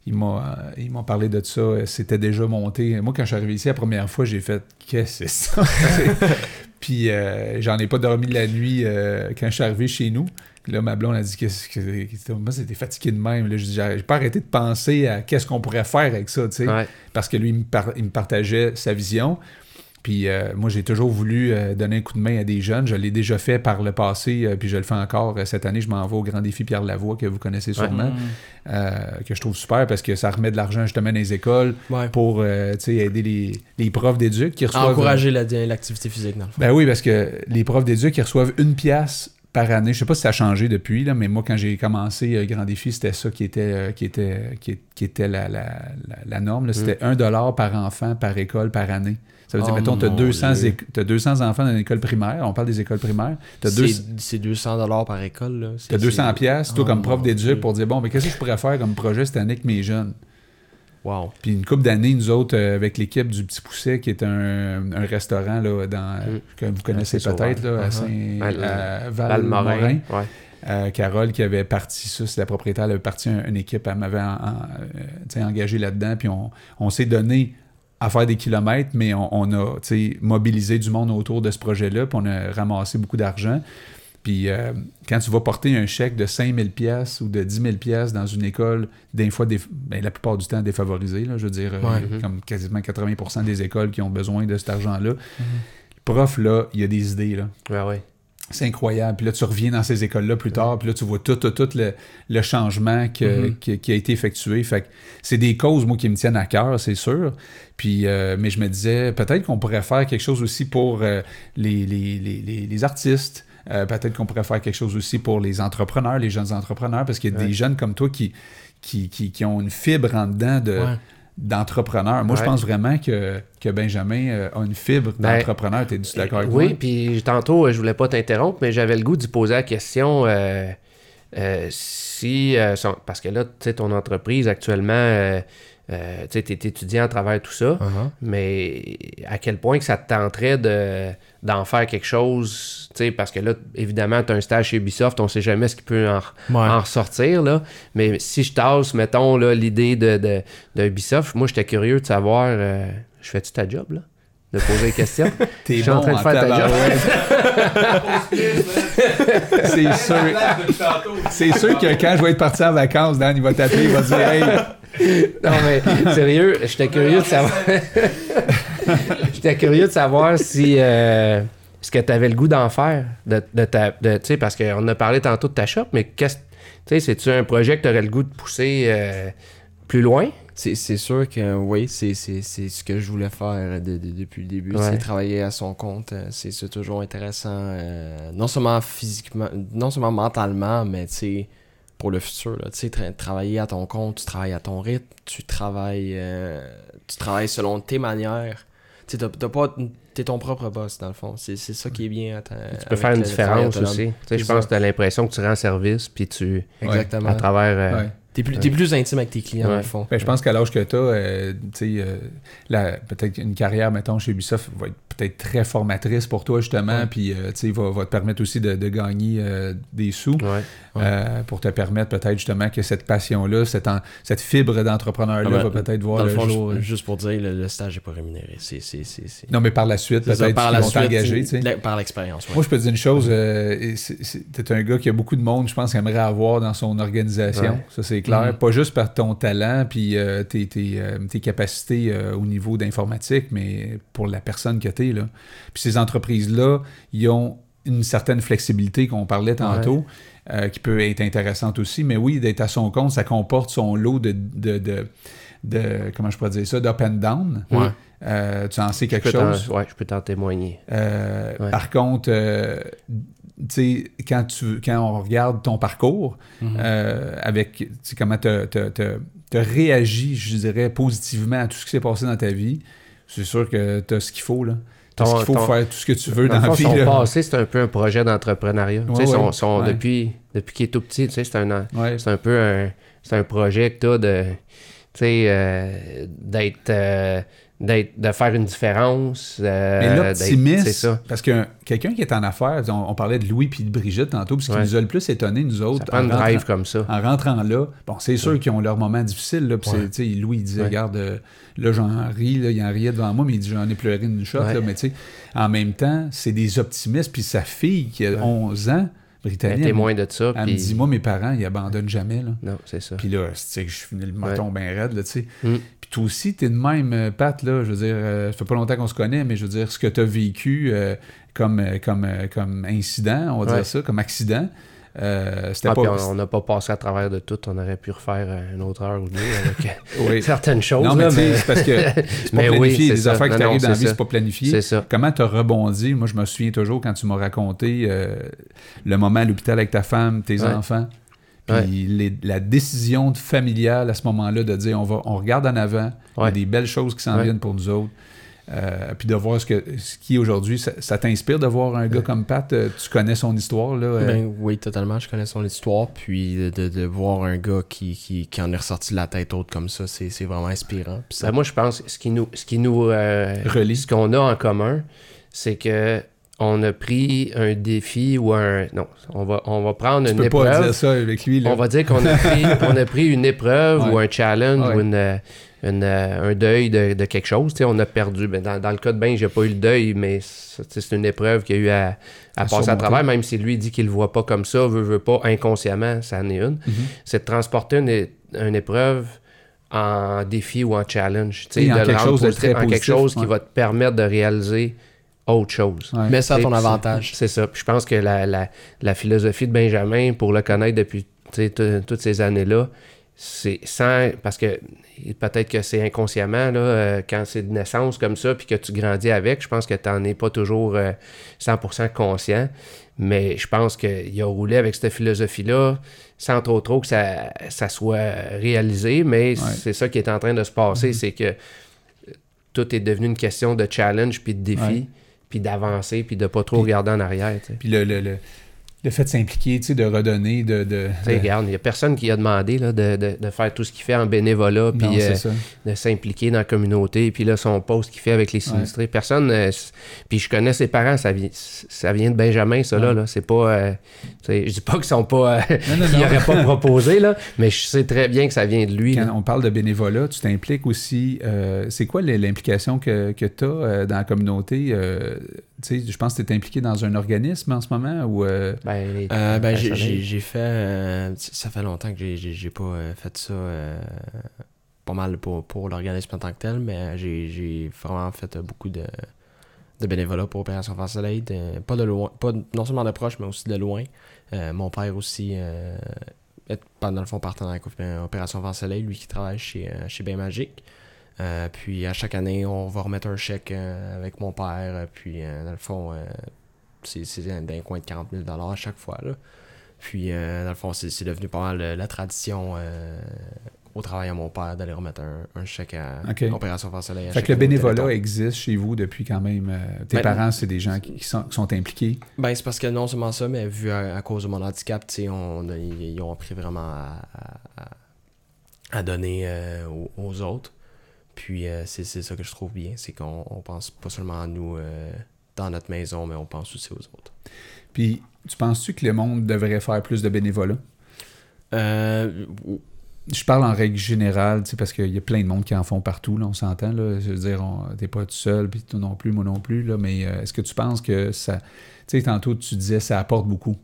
il m'a, ils m'ont parlé de ça. C'était déjà monté. Moi, quand je suis arrivé ici la première fois, j'ai fait qu'est-ce que c'est ça? Puis euh, j'en ai pas dormi de la nuit euh, quand je suis arrivé chez nous. Puis Là, ma blonde a dit qu'est-ce que que- moi, c'était fatigué de même. Là, j'ai j'ai pas arrêté de penser à qu'est-ce qu'on pourrait faire avec ça, tu sais Ouais. parce que lui, il me, par- il me partageait sa vision. Puis euh, moi, j'ai toujours voulu euh, donner un coup de main à des jeunes. Je l'ai déjà fait par le passé, euh, puis je le fais encore cette année. Je m'en vais au Grand Défi Pierre Lavoie, que vous connaissez sûrement, euh, que je trouve super parce que ça remet de l'argent justement dans les écoles Ouais. pour aider les, les profs d'éduc qui reçoivent... Encourager la- l'activité physique, dans le fond. Ben oui, parce que les profs d'éduc, ils reçoivent une pièce par année. Je sais pas si ça a changé depuis, là, mais moi, quand j'ai commencé euh, Grand Défi, c'était ça qui était, euh, qui était, qui, qui était la, la, la, la norme. là. C'était 1 dollar par enfant, par école, par année. Ça veut dire, Oh mettons, tu as mon 200, Dieu. éc- t'as 200 enfants dans une école primaire. On parle des écoles primaires. Tu as, C'est c'est 200$ par école. Là. C'est- 200 c'est- pièces toi, Oh comme prof d'éduc, pour dire, bon, mais qu'est-ce que je pourrais faire comme projet cette année avec mes jeunes? Wow. Puis une couple d'années, nous autres, euh, avec l'équipe du Petit Pousset, qui est un, un restaurant là, dans, Mm. que vous connaissez peut-être, à Uh-huh. Saint, Val- à Valmorin. Val-Morin. Ouais. Euh, Carole qui avait parti ça, c'est la propriétaire, elle avait parti un- une équipe, elle m'avait en- euh, tu engagé là-dedans, puis on, on s'est donné à faire des kilomètres, mais on, on a tu sais, mobilisé du monde autour de ce projet-là, puis on a ramassé beaucoup d'argent. Puis euh, quand tu vas porter un chèque de 5000 pièces ou de 10 000 pièces dans une école, des fois, déf- ben, la plupart du temps défavorisée, là, je veux dire, euh, Ouais. comme quasiment 80% des écoles qui ont besoin de cet argent-là. Le prof, là, il y a des idées, là. Ouais, ouais. C'est incroyable. Puis là, tu reviens dans ces écoles-là plus tard, puis là, tu vois tout, tout, tout le, le changement que- Mhm. qui, qui a été effectué. Fait que c'est des causes, moi, qui me tiennent à cœur, c'est sûr. Puis, euh, mais je me disais, peut-être qu'on pourrait faire quelque chose aussi pour euh, les, les, les, les, les artistes. Euh, peut-être qu'on pourrait faire quelque chose aussi pour les entrepreneurs, les jeunes entrepreneurs, parce qu'il y a Ouais. des jeunes comme toi qui, qui, qui, qui ont une fibre en dedans de, Ouais. D'entrepreneur. Moi, je pense vraiment que, que Benjamin euh, a une fibre Ben, d'entrepreneur. Tu es d'accord avec oui, moi? puis tantôt, euh, je voulais pas t'interrompre, mais j'avais le goût d'y poser la question euh, euh, si. euh, parce que là, tu sais, ton entreprise actuellement, tu sais, t'es étudiant à travers tout ça, Uh-huh. mais à quel point que ça te tenterait de, d'en faire quelque chose, tu sais, parce que là, évidemment, tu as un stage chez Ubisoft, on sait jamais ce qui peut en, Ouais. en ressortir, là. Mais si je tasse, mettons, là, l'idée de, de, de Ubisoft, moi, j'étais curieux de savoir, euh, je fais-tu ta job, là? De poser des questions. T'es Je suis en train de faire ta tabarouette. C'est sûr. C'est sûr que quand je vais être parti en vacances, Dan, il va t'appeler, il va te dire Hey, Non, mais sérieux, j'étais curieux de savoir. j'étais curieux de savoir si. euh, ce que tu avais le goût d'en faire. De, de ta, de, tu sais, parce qu'on a parlé tantôt de ta shop, mais qu'est-ce. Tu sais, c'est-tu un projet que tu aurais le goût de pousser euh, plus loin? C'est c'est sûr que oui, c'est c'est- c'est ce que je voulais faire de- de- depuis le début. Ouais. C'est travailler à son compte. euh, C'est c'est toujours intéressant. euh, non seulement physiquement, non seulement mentalement, mais tu sais, pour le futur. là. Tu sais, tra- travailler à ton compte, tu travailles à ton rythme, tu travailles, euh, tu travailles selon tes manières. Tu sais, t'as- t'as pas. T'es ton propre boss, dans le fond. C'est c'est ça qui est bien. à ta- Tu peux faire une différence aussi. Tu sais, je pense que tu as l'impression que tu rends service, puis tu. Exactement. À travers. euh, Ouais. T'es plus, t'es plus intime avec tes clients, Ouais. dans le fond. Ben, je pense qu'à l'âge que tu as, peut-être une carrière, mettons, chez Ubisoft va être peut-être très formatrice pour toi, justement, puis euh, tu sais, va, va te permettre aussi de, de gagner euh, des sous. ouais. Ouais. euh, pour te permettre peut-être justement que cette passion-là, cette, en- cette fibre d'entrepreneur-là Ah ben, va peut-être voir le, fond, jour. euh. juste pour dire, le, le stage n'est pas rémunéré. C'est, c'est, c'est, c'est- Non, mais par la suite, peut-être tu sais. la- Par l'expérience, ouais. Moi, je peux te dire une chose, t'es un gars qui a beaucoup de monde, je pense, qui aimerait avoir dans son organisation. Ça, c'est clair. Mhm. Pas juste par ton talent puis tes, tes, tes capacités au niveau d'informatique, mais pour la personne que Là. Puis ces entreprises-là, ils ont une certaine flexibilité qu'on parlait tantôt, euh, qui peut être intéressante aussi. Mais oui, d'être à son compte, ça comporte son lot de... de, de de- comment je pourrais dire ça, d'up and down. Ouais. Euh, tu en sais quelque chose? ouais, je peux t'en témoigner. Euh, Ouais. Par contre, quand, tu, quand on regarde ton parcours, Mhm. euh, avec comment tu as réagi, je dirais, positivement à tout ce qui s'est passé dans ta vie, c'est sûr que tu as ce qu'il faut. là. T'as ce Ton- qu'il faut ton- faire tout ce que tu veux Dans la vie. son là. passé, c'est un peu un projet d'entrepreneuriat. Tu sais, Ouais, son- ouais. son- Ouais. Depuis, depuis qu'il est tout petit, tu sais, c'est un, Ouais. c'est un peu un, c'est un projet que tu as de, tu sais, euh, d'être, euh, d'être, de faire une différence. euh, Mais l'optimisme, parce que quelqu'un qui est en affaires, on, on parlait de Louis puis de Brigitte tantôt, puis ce qui Ouais. nous a le plus étonné, nous autres, en rentrant- drive comme ça. en rentrant là, bon, c'est sûr qu'ils ont leurs moments difficiles. Là, Ouais. Louis, il disait, regarde, euh, là, j'en ris, là, il en riait devant moi, mais il dit, j'en ai pleuré une shot. Là, mais tu sais, en même temps, c'est des optimistes. Puis sa fille, qui a Ouais. 11 ans, Elle, témoin de ça. elle me dit, moi, mes parents, ils abandonnent jamais, là. Non, c'est ça. Puis là, je finis le menton bien raide, là, tu sais. Mm. Puis toi aussi, t'es de même, euh, Pat, là, je veux dire, euh, ça fait pas longtemps qu'on se connaît, mais je veux dire, ce que t'as vécu euh, comme, euh, comme, comme incident, on va Ouais. dire ça, comme accident, euh, Ah, pas... on n'a pas passé à travers de tout. On aurait pu refaire euh, une autre heure ou deux avec euh, Oui. certaines choses. Non, mais là, tu mais c'est parce que c'est pas oui, planifié. ça. affaires qui t'arrivent dans la vie, c'est pas planifié. c'est ça. Comment t'as rebondi? Moi, je me souviens toujours quand tu m'as raconté euh, le moment à l'hôpital avec ta femme, tes Ouais. enfants. Puis Ouais. les- la décision familiale à ce moment-là de dire on va on regarde en avant, il y a des belles choses qui s'en viennent pour nous autres. Euh, puis de voir ce, que, ce qui est aujourd'hui, ça, ça t'inspire de voir un gars comme Pat, euh, tu connais son histoire là. euh, Ben oui, totalement. Je connais son histoire. Puis de, de- de voir un gars qui, qui, qui en est ressorti de la tête haute comme ça, c'est c'est vraiment inspirant. Puis ça- Ben, moi, je pense que ce qui nous, ce qui nous euh, Relie. ce qu'on a en commun, c'est que on a pris un défi ou un. Non, on va, on va prendre tu une peux pas épreuve. dire ça avec lui. Là. On va dire qu'on a pris, on a pris une épreuve Ouais. ou un challenge Ouais. ou une, euh, une, euh, un deuil de, de quelque chose. Tu sais, on a perdu. Ben, dans, dans le cas de Ben, j'ai pas eu le deuil, mais c'est une épreuve qu'il y a eu à, à À passer à travers, même si lui dit qu'il le voit pas comme ça, veut, veut pas, inconsciemment, ça en est une. Mhm. C'est de transporter une, une épreuve en défi ou en challenge. Tu sais, Et en de le quelque chose de positif, très en quelque chose qui va te permettre de réaliser autre chose. Ouais. Mets ça à ton avantage. C'est ça. Puis je pense que la, la, la philosophie de Benjamin, pour le connaître depuis tu sais, t- toutes ces années-là, c'est sans. Parce que peut-être que c'est inconsciemment, là, euh, quand c'est de naissance comme ça, puis que tu grandis avec, je pense que tu n'en es pas toujours euh, 100% conscient. Mais je pense qu'il a roulé avec cette philosophie-là sans trop trop que ça, ça soit réalisé. Mais c'est ça qui est en train de se passer, c'est que tout est devenu une question de challenge, puis de défi, Ouais. puis d'avancer, puis de pas trop regarder en arrière. Puis le, le, le, le fait de s'impliquer, tu sais, de redonner, de. de, de- regarde, il n'y a personne qui a demandé là, de, faire tout ce qu'il fait en bénévolat, puis euh, de s'impliquer dans la communauté, puis là, son poste qu'il fait avec les sinistrés. Personne. euh, puis je connais ses parents, ça vient, ça vient de Benjamin, ça, là. Ouais. là. C'est pas. euh, je dis pas qu'ils sont pas. qu'ils n'auraient pas proposé, là, mais je sais très bien que ça vient de lui. Quand là. on parle de bénévolat, tu t'impliques aussi. c'est quoi l'implication que, que tu as dans la communauté? Euh, tu sais, je pense que tu es impliqué dans un organisme en ce moment ou. euh, Ben, les- Euh, ben, j'ai- fait. euh, ça fait longtemps que j'ai- pas euh, fait ça euh, pas mal pour, pour l'organisme en tant que tel, mais j'ai j'ai vraiment fait euh, beaucoup de, de bénévolat pour Opération Face Soleil. de- pas de loin, pas de- non seulement de proche, mais aussi de loin. Euh, mon père aussi euh, est pendant le fond partenaire avec Opé- Opération Face Soleil, lui qui travaille chez, euh, chez Bain Magique. Euh, puis à chaque année, on va remettre un chèque euh, avec mon père. euh, Puis euh, dans le fond, c'est c'est dans un coin de 40 000 à chaque fois. Là. Puis dans le fond, c'est devenu pas mal la tradition au travail à mon père d'aller remettre un, un chèque à Ok. Opération Soleil. Fait que le bénévolat existe chez vous depuis quand même. euh, tes Ben, parents, c'est des gens qui, qui sont, qui sont impliqués? Ben, c'est parce que non seulement ça, mais vu à, à cause de mon handicap, on, ils, ils ont appris vraiment à, à- à- à donner euh, aux, aux autres. Puis euh, c'est ça que je trouve bien, c'est qu'on on pense pas seulement à nous euh, dans notre maison, mais on pense aussi aux autres. Puis, tu penses-tu que le monde devrait faire plus de bénévolat? Euh, Je parle en règle générale, tu sais, parce qu'il y a plein de monde qui en font partout, là, on s'entend. Je veux dire, t'es pas tout seul, puis toi non plus, moi non plus, là, mais euh, est-ce que tu penses que ça... Tu sais, tantôt, tu disais, ça apporte beaucoup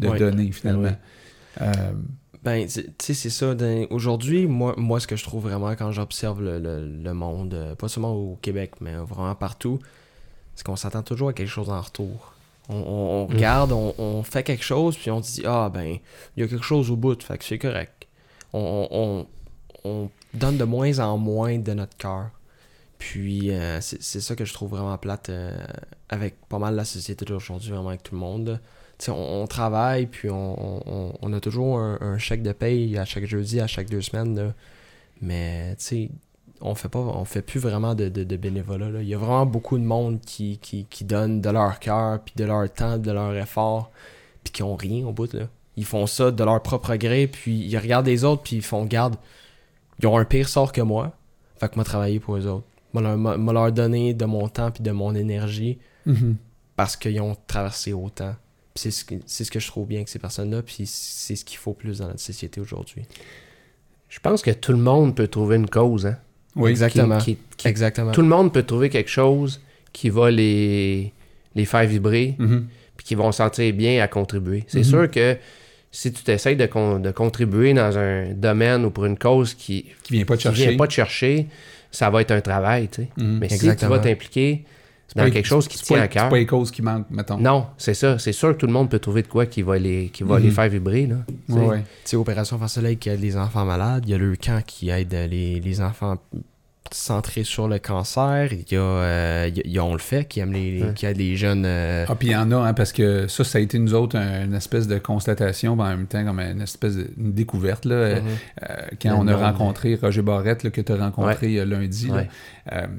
de Oui. donner, finalement? Euh, Ben, tu sais, c'est ça. Aujourd'hui, moi, moi, ce que je trouve vraiment quand j'observe le, le- le monde, euh, pas seulement au Québec, mais vraiment partout, c'est qu'on s'attend toujours à quelque chose en retour. On, on- on Mm. regarde, on, on fait quelque chose, puis on se dit, ah ben, il y a quelque chose au bout, fait que c'est correct. On, on- on- on donne de moins en moins de notre cœur. Puis, euh, c'est c'est ça que je trouve vraiment plate euh, avec pas mal la société d'aujourd'hui, vraiment avec tout le monde. On, on travaille, puis on, on- on a toujours un, un chèque de paye à chaque jeudi, à chaque deux semaines. là. Mais, on fait pas on fait plus vraiment de, de, de bénévolat. là. Il y a vraiment beaucoup de monde qui, qui, qui donne de leur cœur, puis de leur temps, de leur effort, puis qui ont rien au bout. Là. Ils font ça de leur propre gré, puis ils regardent les autres, puis ils font garde. Ils ont un pire sort que moi, fait que moi travailler pour eux autres. Moi leur, moi- leur donner de mon temps, puis de mon énergie, mhm. parce qu'ils ont traversé autant. C'est ce, que, c'est ce que je trouve bien que ces personnes-là, puis c'est ce qu'il faut plus dans notre société aujourd'hui. Je pense que tout le monde peut trouver une cause. Hein, Oui, Exactement. qui- qui- qui- Exactement. tout le monde peut trouver quelque chose qui va les, les faire vibrer, Mhm. puis qui vont se sentir bien à contribuer. C'est Mhm. sûr que si tu t'essayes de, con- de contribuer dans un domaine ou pour une cause qui Qui vient pas te qui chercher. vient pas te chercher, ça va être un travail, tu sais. Mhm. Mais si Exactement. tu vas t'impliquer dans pas- quelque chose qui te c'est tient pas- à cœur, C'est pas les causes qui manquent, mettons. non, c'est ça. C'est sûr que tout le monde peut trouver de quoi qui va les, qui va les Mhm. faire vibrer, là. tu sais. Ouais, ouais. Tu sais, Opération Face Soleil qui aide les enfants malades, il y a le camp qui aide les, les enfants centrés sur le cancer, il y a, euh, il y a- il y a On le fait qui aime les, Ouais. qui aide les jeunes. euh, Ah, puis il y en a, hein, parce que ça, ça a été nous autres un- une espèce de constatation, mais en même temps comme une espèce de une découverte. Là, euh, Mhm. euh, quand on a rencontré Roger Barrette, là, que tu as rencontré lundi, Ouais.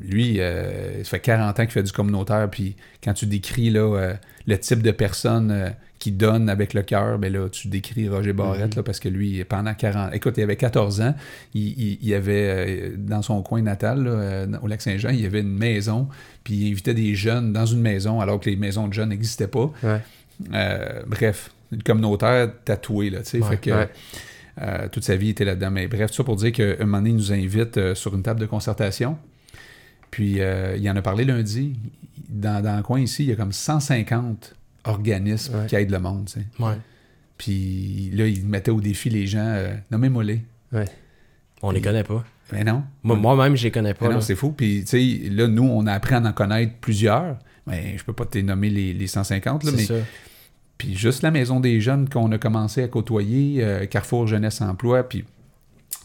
lui, ça fait 40 ans qu'il fait du communautaire, puis quand tu décris là, le type de personne euh, qui donne avec le cœur, ben là, tu décris Roger Barrette, Mhm. là, parce que lui, pendant 40... Écoute, il avait 14 ans, il, il- il avait, euh, dans son coin natal, là, euh, au Lac-Saint-Jean, il y avait une maison, puis il invitait des jeunes dans une maison, alors que les maisons de jeunes n'existaient pas. Ouais. Euh, bref, le communautaire tatoué, là, tu sais, Ouais, fait que... ouais. euh, toute sa vie était là-dedans. Mais bref, tout ça pour dire qu'un moment donné, il nous invite euh, sur une table de concertation. Puis, euh, il en a parlé lundi. Dans, dans le coin ici, il y a comme 150 organismes Ouais. qui aident le monde. tu sais. ouais. Puis là, il mettait au défi les gens. Euh, Nommez-moi les. On les connaît pas. Mais non. Moi- Moi-même, je les connais Mais pas. non, c'est fou. Puis, tu sais, là, nous, on a appris à en connaître plusieurs. Mais je peux pas te nommer les, les 150, là, C'est mais ça. Puis juste la maison des jeunes qu'on a commencé à côtoyer, euh, Carrefour Jeunesse Emploi, puis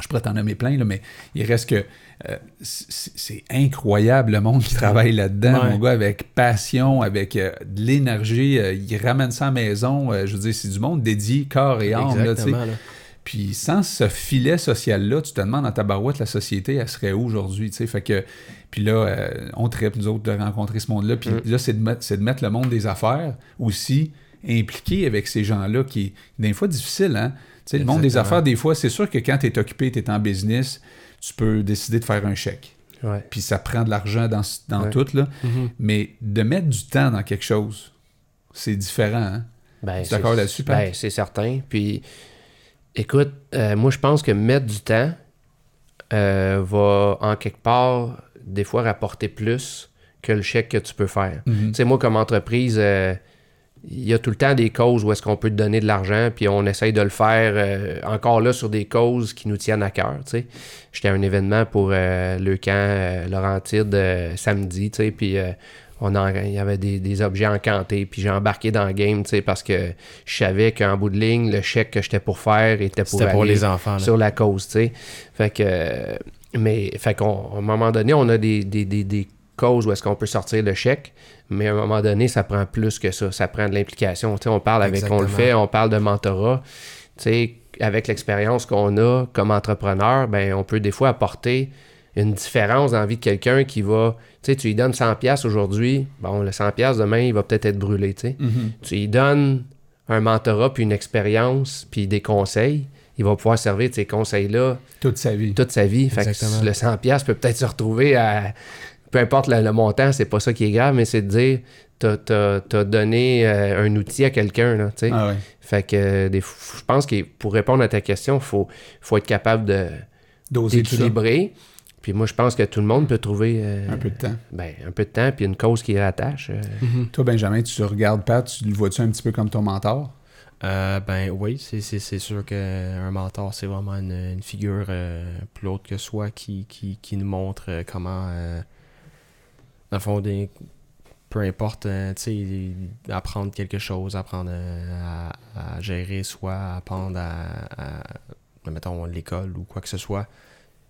je pourrais t'en nommer plein, là, mais il reste que euh, c'est incroyable le monde qui travaille là-dedans, Ouais. mon gars, avec passion, avec euh, de l'énergie. euh, il ramène ça à la maison. je veux dire, c'est du monde dédié corps et âme. Exactement. là. Puis sans ce filet social-là, tu te demandes dans ta barouette, la société, elle serait où aujourd'hui? tu sais? Fait que, puis là, on tripe, nous autres, de rencontrer ce monde-là. Puis Mm. là, c'est de, mettre, c'est de mettre le monde des affaires aussi impliqué avec ces gens-là qui est des fois difficile. Hein? Tu sais, le monde des affaires, des fois, c'est sûr que quand tu es occupé, tu es en business, tu peux décider de faire un chèque. Ouais. Puis ça prend de l'argent dans, dans Ouais. tout. Là. Mhm. Mais de mettre du temps dans quelque chose, c'est différent. Hein? Ben, Tu es c'est- d'accord là-dessus? Ben, c'est certain. Puis, écoute, euh, moi, je pense que mettre du temps euh, va, en quelque part, des fois rapporter plus que le chèque que tu peux faire. Mhm. Tu sais, moi, comme entreprise, euh, il y a tout le temps des causes où est-ce qu'on peut te donner de l'argent, puis on essaye de le faire euh, encore là sur des causes qui nous tiennent à cœur. J'étais à un événement pour euh, le camp euh, Laurentide euh, samedi, puis on en- il y avait des, des objets encantés, puis j'ai embarqué dans le game, parce que je savais qu'en bout de ligne, le chèque que j'étais pour faire était pour, pour aller les enfants. là. sur la cause, tu sais. Fait que, mais, fait qu'on, à un moment donné, on a des, des, des, des causes où est-ce qu'on peut sortir le chèque, mais à un moment donné, ça prend plus que ça. Ça prend de l'implication. Tu sais, on parle avec, on le fait, on parle de mentorat. Tu sais, avec l'expérience qu'on a comme entrepreneur, ben, on peut des fois apporter une différence dans la vie de quelqu'un qui va, tu sais, tu lui donnes 100 pièces aujourd'hui, bon, le 100 pièces demain, il va peut-être être brûlé, tu sais Mhm. tu lui donnes un mentorat, puis une expérience, puis des conseils, il va pouvoir servir de ces conseils-là Toute sa vie. toute sa vie. Fait que Exactement. le 100$ peut peut-être se retrouver à. Peu importe le, le montant, c'est pas ça qui est grave, mais c'est de dire t'as, t'as- t'as donné euh, un outil à quelqu'un. Là, tu sais. Ah ouais. Fait que des je pense que pour répondre à ta question, il faut, faut être capable de, Doser d'équilibrer. Puis moi, je pense que tout le monde peut trouver euh, Un peu de temps. ben, un peu de temps, puis une cause qui rattache. euh. Mhm. Toi, Benjamin, tu regardes Pat, tu le vois-tu un petit peu comme ton mentor? Euh, ben oui, c'est, c'est, c'est sûr qu'un mentor, c'est vraiment une, une figure euh, plus haute que soi qui, qui, qui nous montre comment, euh, dans le fond, des, peu importe, euh, tu sais, apprendre quelque chose, apprendre euh, à, gérer soi, apprendre à, à, mettons, l'école ou quoi que ce soit.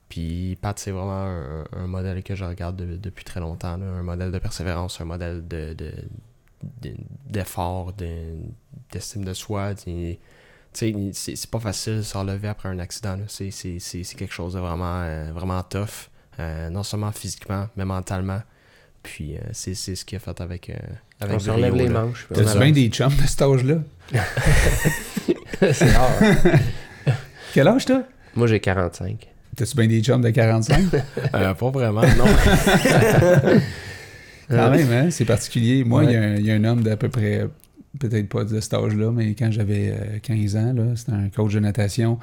Puis Pat, c'est vraiment un, modèle que je regarde de- depuis très longtemps, un modèle de persévérance, un modèle de, de, de- d'effort, de- d'estime de soi. Tu c'est, pas facile de se relever après un accident. C'est, quelque chose de vraiment, euh, vraiment tough, non seulement physiquement, mais mentalement. Puis euh, c'est, c'est ce qu'il a fait avec, euh, avec On se relève brio, les là. manches. T'as-tu bien des chums de cet âge-là? C'est rare. Quel âge t'as? Moi, j'ai 45. T'as-tu bien des chums de 45? Euh, pas vraiment, non. Quand même, hein? C'est particulier. Moi, il y a Ouais. un- il y, a un homme d'à peu près, peut-être pas de cet âge-là, mais quand j'avais euh, 15 ans, là, c'était un coach de natation.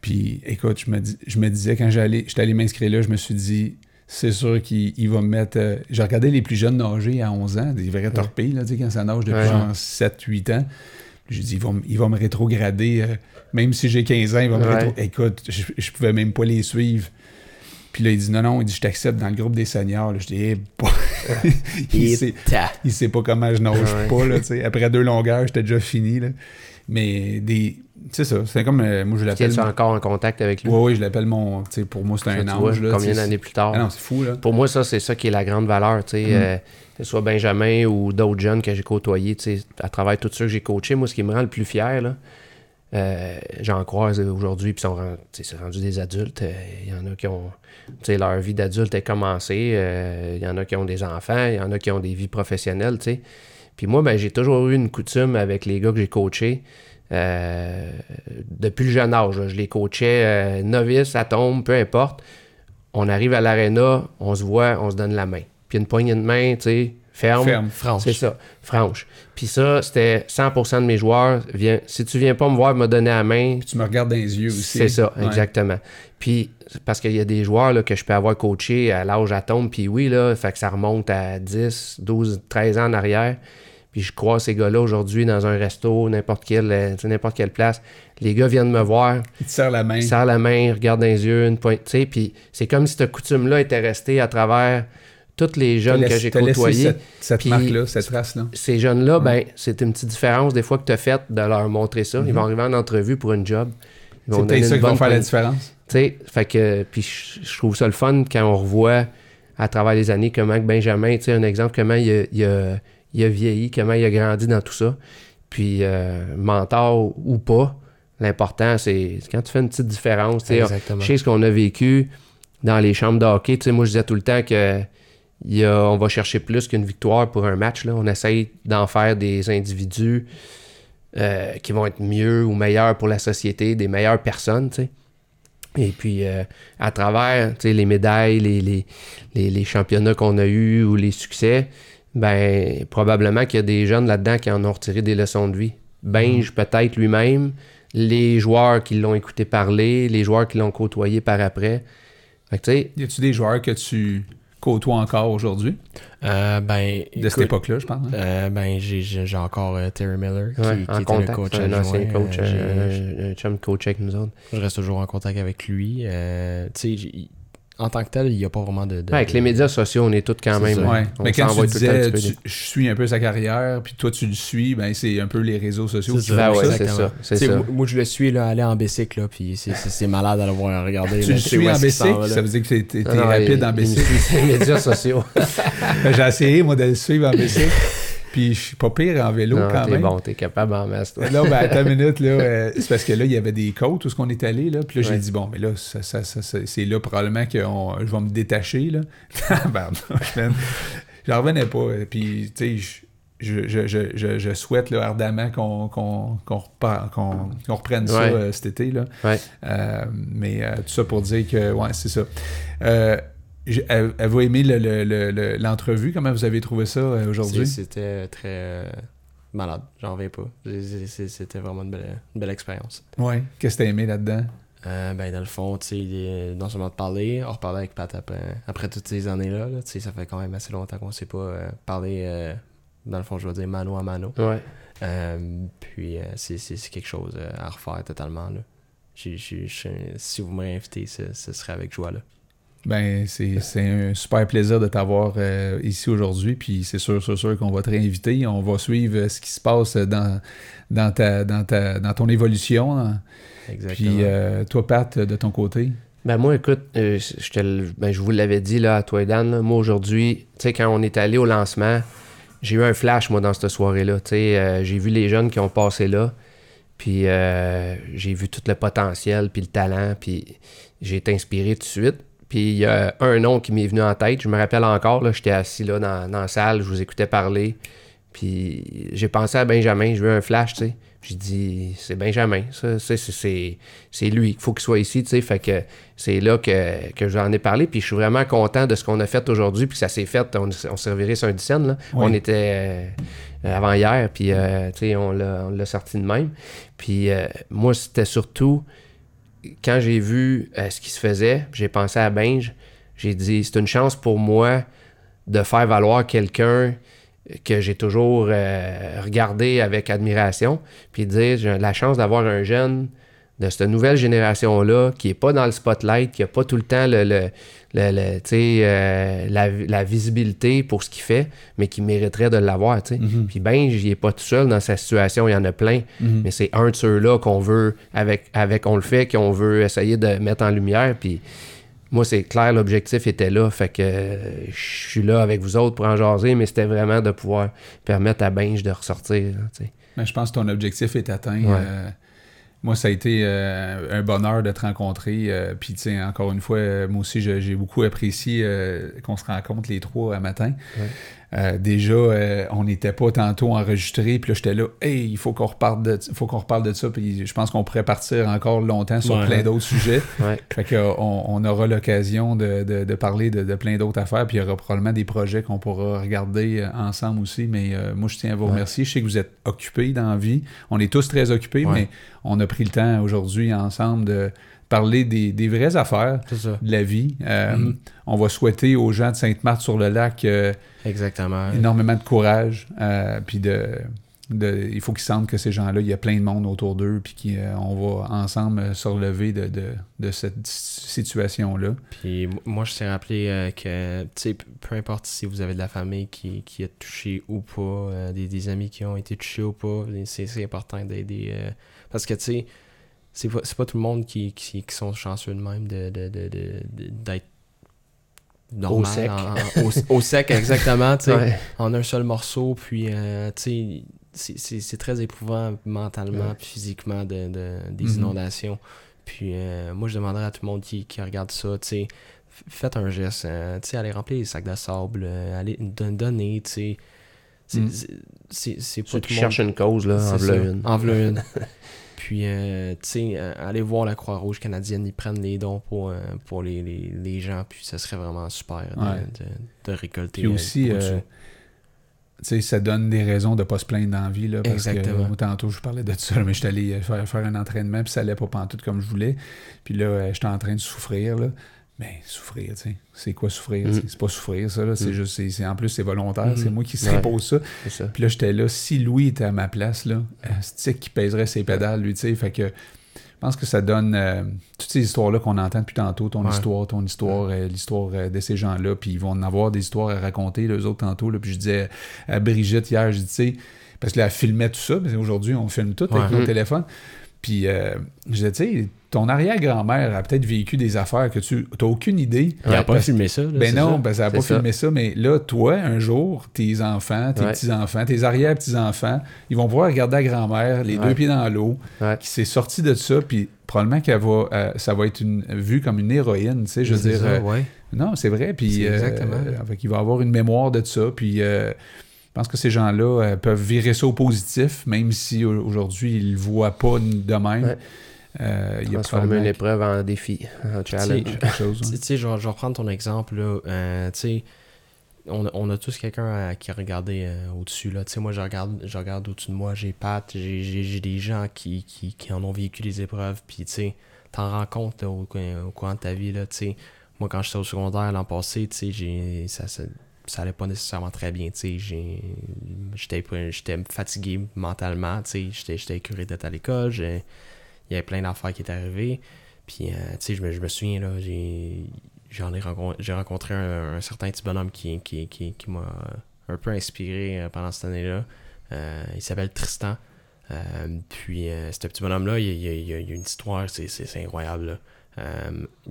Puis, écoute, je me, dis- je me disais, quand j'allais, j'étais allé m'inscrire là, je me suis dit, c'est sûr qu'il il va me mettre. euh, J'ai regardé les plus jeunes nager à 11 ans, des vrais torpilles, là, quand ça nage depuis Ouais. genre 7-8 ans. J'ai dit, il va, me- il va me rétrograder. euh, même si j'ai 15 ans, il va me Ouais. rétro. Écoute, je, je pouvais même pas les suivre. Puis là, il dit, non, non, il dit, je t'accepte dans le groupe des seniors. Là, je dis, eh, il, sait, il sait pas comment je nage Ouais. pas, là. Après deux longueurs, j'étais déjà fini, là. Mais des. C'est ça, c'est comme. euh, moi, je l'appelle. Tu es encore en contact avec lui? Oui, oui, je l'appelle mon. Pour moi, c'est un ange, vois, là. combien d'années plus tard? Ah non, c'est fou, là. Pour moi, ça, c'est ça qui est la grande valeur. tu sais, Mm. euh, que ce soit Benjamin ou d'autres jeunes que j'ai côtoyés, tu sais, à travers tous ceux que j'ai coachés, moi, ce qui me rend le plus fier, là, euh, j'en croise aujourd'hui, puis ils sont ren- tu sais, c'est rendu des adultes. euh, Il y en a qui ont. tu sais, leur vie d'adulte est commencée. euh, Il y en a qui ont des enfants, il y en a qui ont des vies professionnelles, tu sais. Puis moi, ben, j'ai toujours eu une coutume avec les gars que j'ai coachés. Euh, depuis le jeune âge, je les coachais euh, novices, à tombe, peu importe. On arrive à l'aréna, on se voit, on se donne la main. Puis une poignée de main, tu sais, ferme. Ferme. France. C'est ça, franche. Puis ça, c'était 100% de mes joueurs. Viens, si tu viens pas me voir me donner la main, Puis tu me regardes dans les yeux aussi. c'est ça, Ouais. exactement. Puis, parce qu'il y a des joueurs là, que je peux avoir coaché à l'âge à tombe, puis oui, là, fait que ça remonte à 10, 12, 13 ans en arrière. Puis je crois ces gars-là aujourd'hui dans un resto, n'importe quelle, euh, n'importe quelle place. Les gars viennent me voir, Il te la main. ils serrent la main, ils regardent dans les yeux, une pointe, tu sais, puis c'est comme si cette coutume-là était restée à travers tous les jeunes que j'ai côtoyés Cette, cette marque-là, cette trace-là. ces jeunes-là, ben, c'est une petite différence des fois que tu as faite de leur montrer ça. Ils vont arriver en entrevue pour une job. Ils Mhm. C'est vont peut-être ça qui bonne faire la différence. Tu sais, fait que, puis je trouve ça le fun quand on revoit à travers les années comment Benjamin, tu sais, un exemple, comment il a, il a- il a vieilli, comment il a grandi dans tout ça. Puis, euh, mentor ou pas, l'important, c'est quand tu fais une petite différence. tu sais, ce qu'on a vécu dans les chambres de hockey. Tu sais, moi, je disais tout le temps que y a- on va chercher plus qu'une victoire pour un match. Là. On essaye d'en faire des individus euh, qui vont être mieux ou meilleurs pour la société, des meilleures personnes. tu sais. Et puis, euh, à travers tu sais, les médailles, les, les, les, les championnats qu'on a eus ou les succès, ben probablement qu'il y a des jeunes là-dedans qui en ont retiré des leçons de vie. Benj, peut-être lui-même, les joueurs qui l'ont écouté parler, les joueurs qui l'ont côtoyé par après. Fait que, tu sais, Y a-tu des joueurs que tu côtoies encore aujourd'hui? Euh, ben, De cette époque-là, je pense. hein? euh, ben, j'ai encore euh, Terry Miller qui, ouais, qui en était le contact, coach c'est un ancien coach, un chum coach avec nous autres. je reste toujours en contact avec lui. Euh, tu sais, en tant que tel, il n'y a pas vraiment de. de- Ouais, avec les médias sociaux, on est tous quand même. ça. Ouais. On Mais quand s'envoie tu tout le temps un disais, tu- je suis un peu sa carrière, puis toi tu le suis, ben c'est un peu les réseaux sociaux C'est ça, Ben ouais, c'est ça, ça. Moi, je le suis là, aller en bicycle, là, puis c'est- malade à le voir regarder. Tu là, le suis en bicycle, ça veut dire que t'es rapide il- en bicycle. les médias sociaux. Ben, J'ai essayé, moi, de le suivre en bicycle, puis je suis pas pire en vélo non, quand t'es même. bon, t'es capable en masse, toi. Là, ben, attends une minute, là. euh, c'est parce que là, il y avait des côtes où ce qu'on est allé, là. Puis là, j'ai Ouais. dit, bon, mais là, ça, ça, ça, c'est là probablement que on- je vais me détacher, là. J'en revenais pas. euh, Puis, tu sais, je, je, je, je, je souhaite là, ardemment qu'on reprenne ça euh, cet été, là. Ouais. Euh, mais euh, tout ça pour dire que, ouais, c'est ça. Avez-vous aimé le- le- le- le- l'entrevue? Comment vous avez trouvé ça euh, aujourd'hui? C'était très euh, malade, j'en reviens pas. C'était vraiment une belle, une belle expérience. Ouais. Qu'est-ce que t'as aimé là-dedans? Euh, ben, dans le fond, tu sais, non seulement de parler, on reparlait avec Pat après, après toutes ces années-là. là, tu sais, ça fait quand même assez longtemps qu'on s'est pas euh, parlé, euh, dans le fond, je veux dire, mano à mano. Ouais. Euh, puis, euh, c'est c'est- c'est quelque chose euh, à refaire totalement. Là. J'ai- j'ai- j'ai- si vous me réinvitez, ce, ce serait avec joie. Là. Ben, c'est un super plaisir de t'avoir euh, ici aujourd'hui. Puis c'est sûr, sûr, sûr qu'on va te réinviter. On va suivre euh, ce qui se passe dans, dans, ta, dans, ta, dans ton évolution. hein. Exactement. Puis euh, toi, Pat, de ton côté? Ben moi, écoute, euh, je, te ben, je vous l'avais dit là, à toi et Dan, là, moi aujourd'hui, tu sais, quand on est allé au lancement, j'ai eu un flash, moi, dans cette soirée-là. Tu sais, j'ai vu les jeunes qui ont passé là, puis j'ai vu tout le potentiel, puis le talent, puis j'ai été inspiré tout de suite. Puis il y a un nom qui m'est venu en tête, je me rappelle encore, là, j'étais assis là dans, dans la salle, je vous écoutais parler, puis j'ai pensé à Benjamin, j'ai eu un flash, tu sais. J'ai dit, c'est Benjamin, ça, c'est- c'est- c'est lui, il faut qu'il soit ici, tu sais. Fait que c'est là que, que j'en ai parlé, puis je suis vraiment content de ce qu'on a fait aujourd'hui, puis ça s'est fait, on, on servirait sur un scène, là. Oui. On était euh, avant hier, puis euh, tu sais, on l'a on l'a sorti de même. Puis euh, moi, c'était surtout, quand j'ai vu euh, ce qui se faisait, j'ai pensé à Benj, j'ai dit, c'est une chance pour moi de faire valoir quelqu'un que j'ai toujours euh, regardé avec admiration, puis dire, j'ai la chance d'avoir un jeune de cette nouvelle génération-là qui n'est pas dans le spotlight, qui n'a pas tout le temps le, le, le- euh, la, la visibilité pour ce qu'il fait, mais qui mériterait de l'avoir. Mhm. Puis ben, il n'est pas tout seul dans sa situation, il y en a plein, Mhm. mais c'est un de ceux-là qu'on veut, avec, avec on le fait, qu'on veut essayer de mettre en lumière. Puis moi, c'est clair, l'objectif était là, fait que euh, je suis là avec vous autres pour en jaser, mais c'était vraiment de pouvoir permettre à Benj de ressortir. là. Mais je pense que ton objectif est atteint. Ouais. Euh, moi, ça a été euh, un bonheur de te rencontrer. euh, Puis, tu sais, encore une fois, euh, moi aussi, j'ai beaucoup apprécié qu'on se rencontre les trois à matin. Euh, déjà, euh, on n'était pas tantôt enregistrés. Puis là, j'étais là, hey, il faut qu'on reparle de, faut qu'on reparle de ça. Puis, je pense qu'on pourrait partir encore longtemps sur Ouais. plein d'autres sujets. Ouais. Fait qu'on on aura l'occasion de, de- de parler de, de plein d'autres affaires, puis il y aura probablement des projets qu'on pourra regarder euh, ensemble aussi. Mais euh, moi, je tiens à vous Ouais. remercier. Je sais que vous êtes occupés dans la vie. On est tous très occupés, mais on a pris le temps aujourd'hui ensemble de parler des, des vraies affaires de la vie. Euh, Mhm. On va souhaiter aux gens de Sainte-Marthe-sur-le-Lac euh, Exactement. énormément de courage, euh, puis de, de- il faut qu'ils sentent que ces gens-là, il y a plein de monde autour d'eux, puis qu'on va ensemble se relever de, de- de cette situation-là. Puis moi, je tiens à rappeler euh, que, tu sais, peu importe si vous avez de la famille qui, qui est touchée ou pas, euh, des, des amis qui ont été touchés ou pas, c'est c'est important d'aider. euh, parce que, tu sais, c'est pas, pas tout le monde qui, qui, qui sont chanceux de même de, de, de, de- d'être normal. Au sec. en- en- au, au sec, exactement, tu sais. Ouais. en un seul morceau, puis euh, tu sais, c'est- très éprouvant mentalement, Ouais. puis physiquement de, de- des Mhm. inondations. Puis euh, moi, je demanderais à tout le monde qui, qui regarde ça, tu faites un geste, euh, tu sais, allez remplir les sacs de sable, euh, allez don- donner, tu sais. C'est- Mm. pas Ceux tout qui le monde. cherchent une cause, là, en une. En une. Puis, euh, tu sais, euh, allez voir la Croix-Rouge canadienne, ils prennent les dons pour, euh, pour les, les, les gens, puis ça serait vraiment super de, Ouais. de, de récolter. Puis euh, aussi, tu sais, ça donne des raisons de pas se plaindre dans la vie. Là, parce Exactement. que moi, tantôt, je parlais de ça, mais j'étais allé euh, faire, faire un entraînement, puis ça allait pas pantoute comme je voulais. Puis là, j'étais en train de souffrir. Là. Mais souffrir, tu sais. C'est quoi souffrir? Mm. C'est pas souffrir, ça. Là. C'est Mm. juste, c'est, c'est- en plus, c'est volontaire. Mhm. C'est moi qui Ouais. s'impose ça. C'est ça. Puis là, j'étais là. Si Louis était à ma place, là, c'est qui pèserait ses pédales, lui, tu sais. Fait que je pense que ça donne euh, toutes ces histoires-là qu'on entend depuis tantôt, ton Ouais. histoire, ton histoire, euh, l'histoire euh, de ces gens-là, puis ils vont en avoir des histoires à raconter, les autres tantôt. Là, puis je disais à Brigitte hier, je dis, tu sais, parce que là, elle filmait tout ça, mais aujourd'hui, on filme tout avec Ouais. nos téléphones. Puis je disais, tu sais, ton arrière-grand-mère a peut-être vécu des affaires que tu n'as aucune idée. Il a pas filmé ça. là, ben non, ça? ben ça n'a pas ça. filmé ça, mais là, toi, un jour, tes enfants, tes Ouais. petits-enfants, tes arrière-petits-enfants, ils vont pouvoir regarder la grand-mère, les Ouais. deux pieds dans l'eau, Ouais. qui s'est sortie de ça, puis probablement qu'elle va, euh, ça va être une, vue comme une héroïne, tu sais, je veux dire. ça, euh, non, c'est vrai, puis euh, exactement. fait qu'il va avoir une mémoire de ça, puis je pense que ces gens-là euh, peuvent virer ça au positif, même si au- aujourd'hui, ils le voient pas de même. Ouais. Euh, Transformer une épreuve en défi, en challenge. quelque chose. Tu sais, je, vais- je vais reprendre ton exemple, là. euh, tu sais, on, a- on a tous quelqu'un qui a regardé euh, au-dessus, là. Tu sais, moi, je regarde, je regarde au-dessus de moi, j'ai Pat, j'ai- des gens qui, qui, qui en ont vécu des épreuves, puis tu sais, t'en rends compte, là, au, au courant de ta vie, là, tu sais. Moi, quand j'étais au secondaire l'an passé, tu sais, j'ai- ça, ça, ça allait pas nécessairement très bien, tu sais. j'ai- J'étais fatigué mentalement, tu sais. J'étais j'étais écœuré d'être à l'école, j'ai- il y avait plein d'affaires qui étaient arrivées. Puis, euh, tu sais, je me, je me souviens, là, j'ai j'en ai rencontré, j'ai rencontré un, certain petit bonhomme qui, qui, qui, qui m'a un peu inspiré euh, pendant cette année-là. Euh, il s'appelle Tristan. Puis, ce petit bonhomme-là, il, il, il, a une histoire, c'est, c'est, c'est incroyable.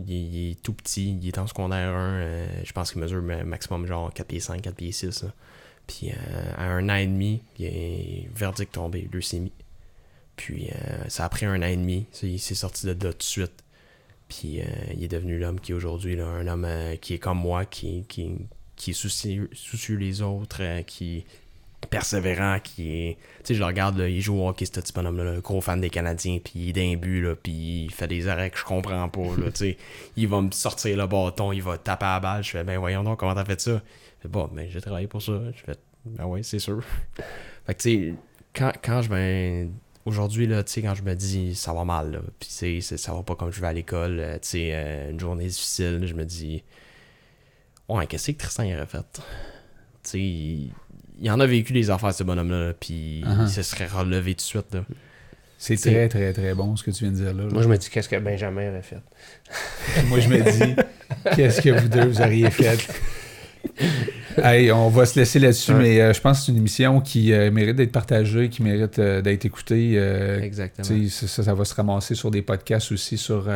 il, est tout petit, il est en secondaire 1, euh, je pense qu'il mesure ma- maximum genre 4 pieds 5, 4 pieds 6. là. Puis, à un an et demi, il est verdict tombé, leucémie. Puis euh, ça a pris un an et demi. Il s'est sorti de là tout de suite. Puis euh, il est devenu l'homme qui est aujourd'hui, un homme euh, qui est comme moi, qui, qui, qui est soucieux, soucieux des autres, qui est persévérant, qui est... Tu sais, je le regarde, là, il joue au hockey, ce petit bonhomme-là, là, gros fan des Canadiens, puis il est d'un but, là, puis il fait des arrêts que je comprends pas, là. Il va me sortir le bâton, il va taper à la balle, je fais, ben voyons donc, comment t'as fait ça? Bon, ben j'ai travaillé pour ça. Je fais, ben ouais, c'est sûr. fait que, tu sais, quand, quand je ben aujourd'hui là tu sais quand je me dis ça va mal là puis c'est c'est- ça va pas comme je vais à l'école euh, tu sais euh, une journée difficile je me dis Ouais, qu'est-ce que Tristan aurait fait? Tu sais, il, il en a vécu des affaires, ce bonhomme-là, là, puis Uh-huh. il se serait relevé tout de suite. Là. C'est très, très, très bon ce que tu viens de dire là. là. Moi, je me dis, qu'est-ce que Benjamin aurait fait? Moi, je me dis, qu'est-ce que vous deux, vous auriez fait? Hey, on va se laisser là-dessus, Ouais. mais euh, je pense que c'est une émission qui euh, mérite d'être partagée, qui mérite euh, d'être écoutée. Exactement. ça, ça va se ramasser sur des podcasts aussi, sur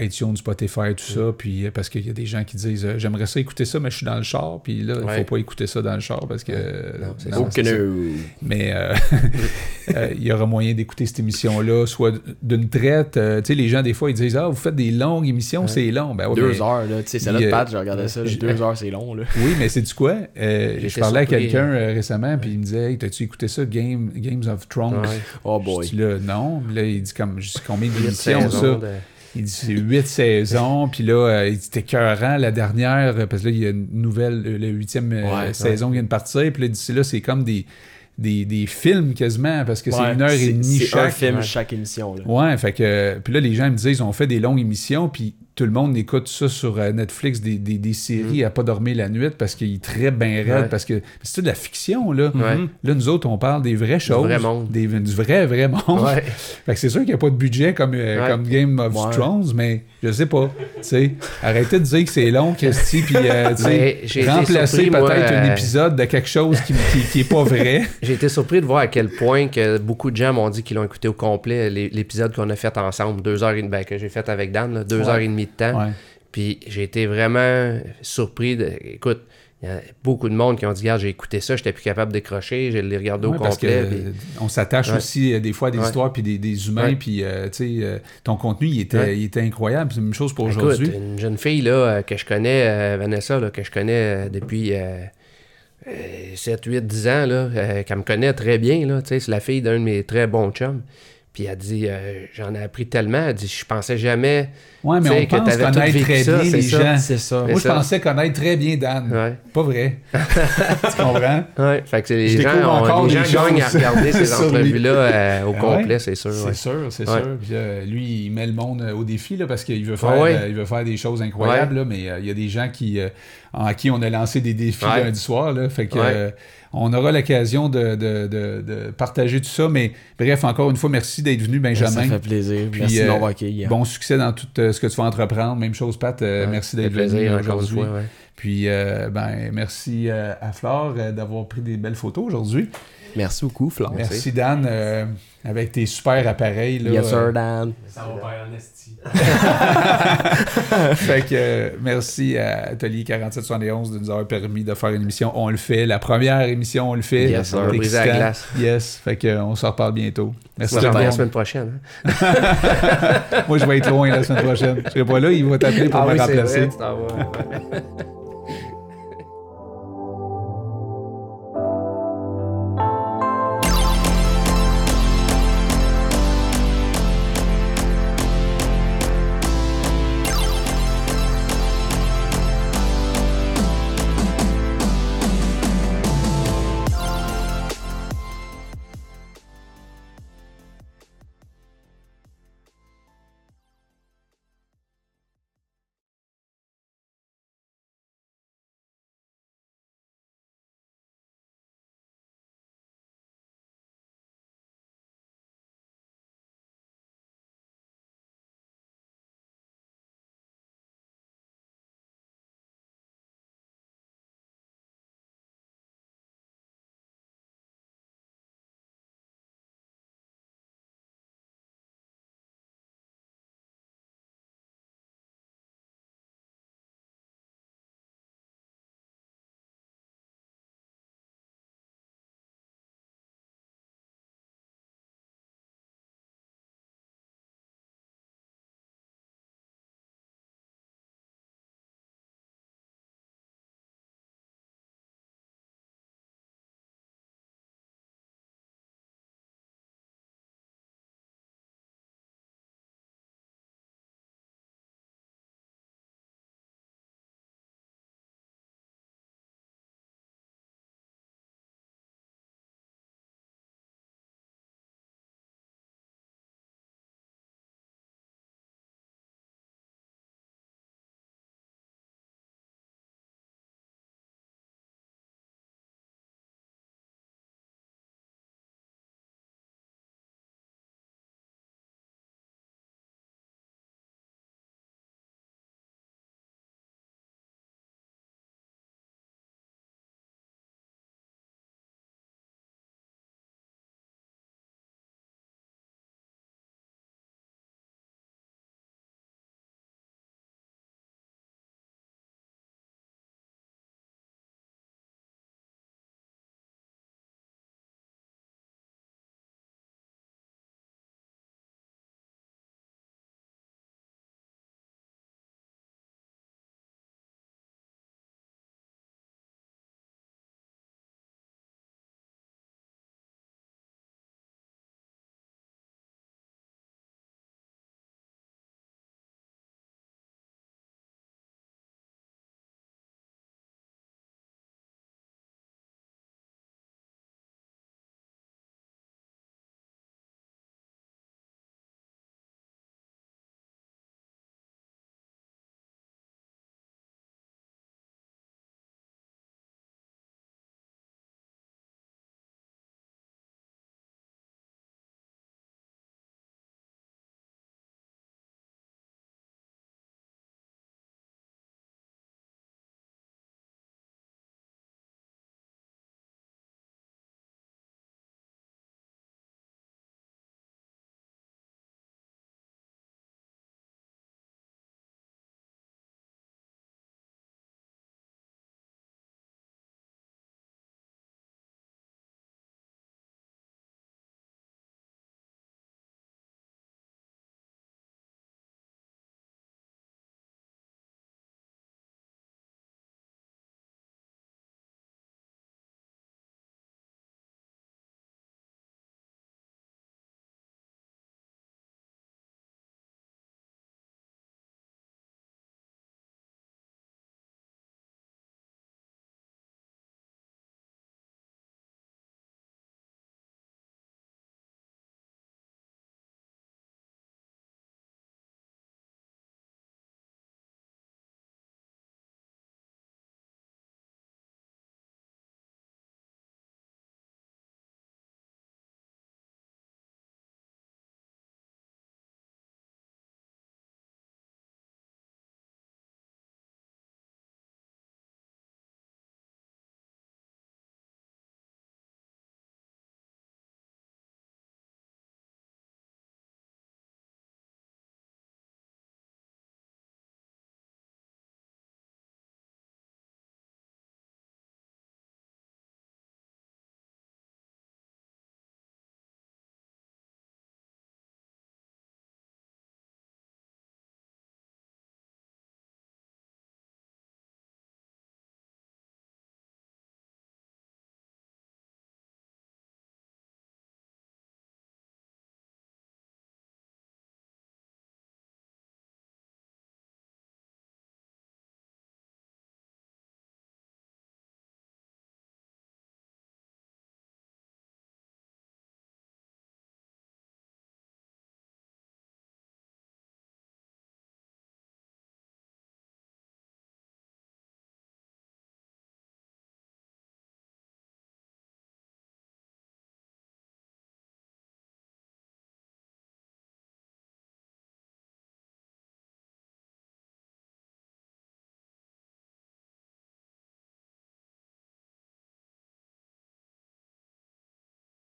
iTunes, Spotify, tout ça. Puis, euh, parce qu'il y a des gens qui disent euh, J'aimerais ça écouter ça, mais je suis dans le char. Puis là, il Ouais. faut pas écouter ça dans le char parce que. euh, Non, c'est non, ça. C'est. Mais il y aura moyen d'écouter cette émission-là, soit d'une traite. tu sais, les gens, des fois, ils disent Ah, vous faites des longues émissions, c'est long. Ben, ouais, Deux mais- heures, là. Tu sais, c'est là il, de euh, Pat, j'ai regardé ça. je- Deux heures, c'est long, là. Oui, mais c'est du quoi? Euh, je parlais à quelqu'un hein. récemment, puis il me disait Hey, T'as-tu écouté ça, Game, Games of Thrones? Ouais. Oh Je boy. dis là, non. Là, il dit comme, je dis combien d'émissions, ça? de- Il dit c'est huit saisons, puis là, euh, il dit c'était écœurant la dernière, euh, parce que là, il y a une nouvelle, euh, la huitième euh, Ouais, saison qui vient de partir, puis là, il dit c'est là, c'est comme des, des, des films quasiment, parce que c'est une heure et demie C'est un chaque. film chaque émission, là. Ouais, fait que. Puis là, les gens me disaient, ils ont fait des longues émissions, puis tout le monde écoute ça sur euh, Netflix, des, des, des séries à pas dormir la nuit parce qu'il est très bien raide, Ouais. parce que c'est de la fiction, là. Ouais. Là, nous autres, on parle des vraies choses. vrai monde. Des, du vrai, vrai monde. Ouais. Fait que c'est sûr qu'il n'y a pas de budget comme, euh, comme Game of. Thrones, mais je sais pas. Arrêtez de dire que c'est long, Christy, puis euh, été remplacer peut-être un euh, épisode de quelque chose qui, qui, qui est pas vrai. J'ai été surpris de voir à quel point que beaucoup de gens m'ont dit qu'ils l'ont écouté au complet, l'é- l'épisode qu'on a fait ensemble, deux heures et demie, ben, que j'ai fait avec Dan, là, deux heures et demie de temps. Ouais. Puis j'ai été vraiment surpris. De... Écoute, il y a beaucoup de monde qui ont dit Regarde, j'ai écouté ça, j'étais plus capable de décrocher, je l'ai regardé Ouais, au parce que complet. puis- on s'attache Ouais. aussi euh, des fois à des Ouais. histoires puis des, des humains puis euh, tu sais euh, ton contenu il était Ouais. il était incroyable c'est la même chose pour aujourd'hui une jeune fille là, euh, que je connais, euh, Vanessa, là, que je connais depuis euh, euh, 7, 8, 10 ans, là, qu'elle me connaît très bien. Là, tu sais, c'est la fille d'un de mes très bons chums. Puis elle dit euh, J'en ai appris tellement. Elle dit Je pensais jamais. ouais mais on que pense tout connaître très ça, bien les ça. gens C'est ça. Moi je ça- pensais connaître très bien Dan Ouais. pas vrai tu comprends? Ouais, fait que c'est les Je gens, encore les gens gagnent à regarder ces entrevues-là euh, au Ah complet, ouais? c'est sûr. c'est sûr c'est Ouais. sûr Puis, euh, lui il met le monde au défi là, parce qu'il veut faire ouais. il veut faire des choses incroyables là, mais euh, il y a des gens qui euh, à qui on a lancé des défis Ouais. lundi soir là, fait que Ouais. euh, on aura l'occasion de, de, de, de partager tout ça mais bref encore une fois merci d'être venu Benjamin Ça fait plaisir. Puis, Merci de euh, m'avoir accueilli. Bon succès dans tout euh, ce que tu vas entreprendre. Même chose, Pat. euh, Ouais, merci ça fait d'être venu plaisir, encore une aujourd'hui. fois. ouais. Puis, euh, ben, merci euh, à Flore euh, d'avoir pris des belles photos aujourd'hui. Merci beaucoup, Flore. Merci, Dan, euh, avec tes super appareils. Là, Yes, sir, Dan. Ça va faire fait que euh, merci à Atelier 4771 de nous avoir permis de faire une émission. On le fait. La première émission, on le fait. Yes, on briser la glace. Yes. Fait que, euh, on se reparle bientôt. Merci On se la semaine prochaine. hein. Moi, je vais être loin la semaine prochaine. Je serai pas là. Il va t'appeler pour Ah me oui, remplacer.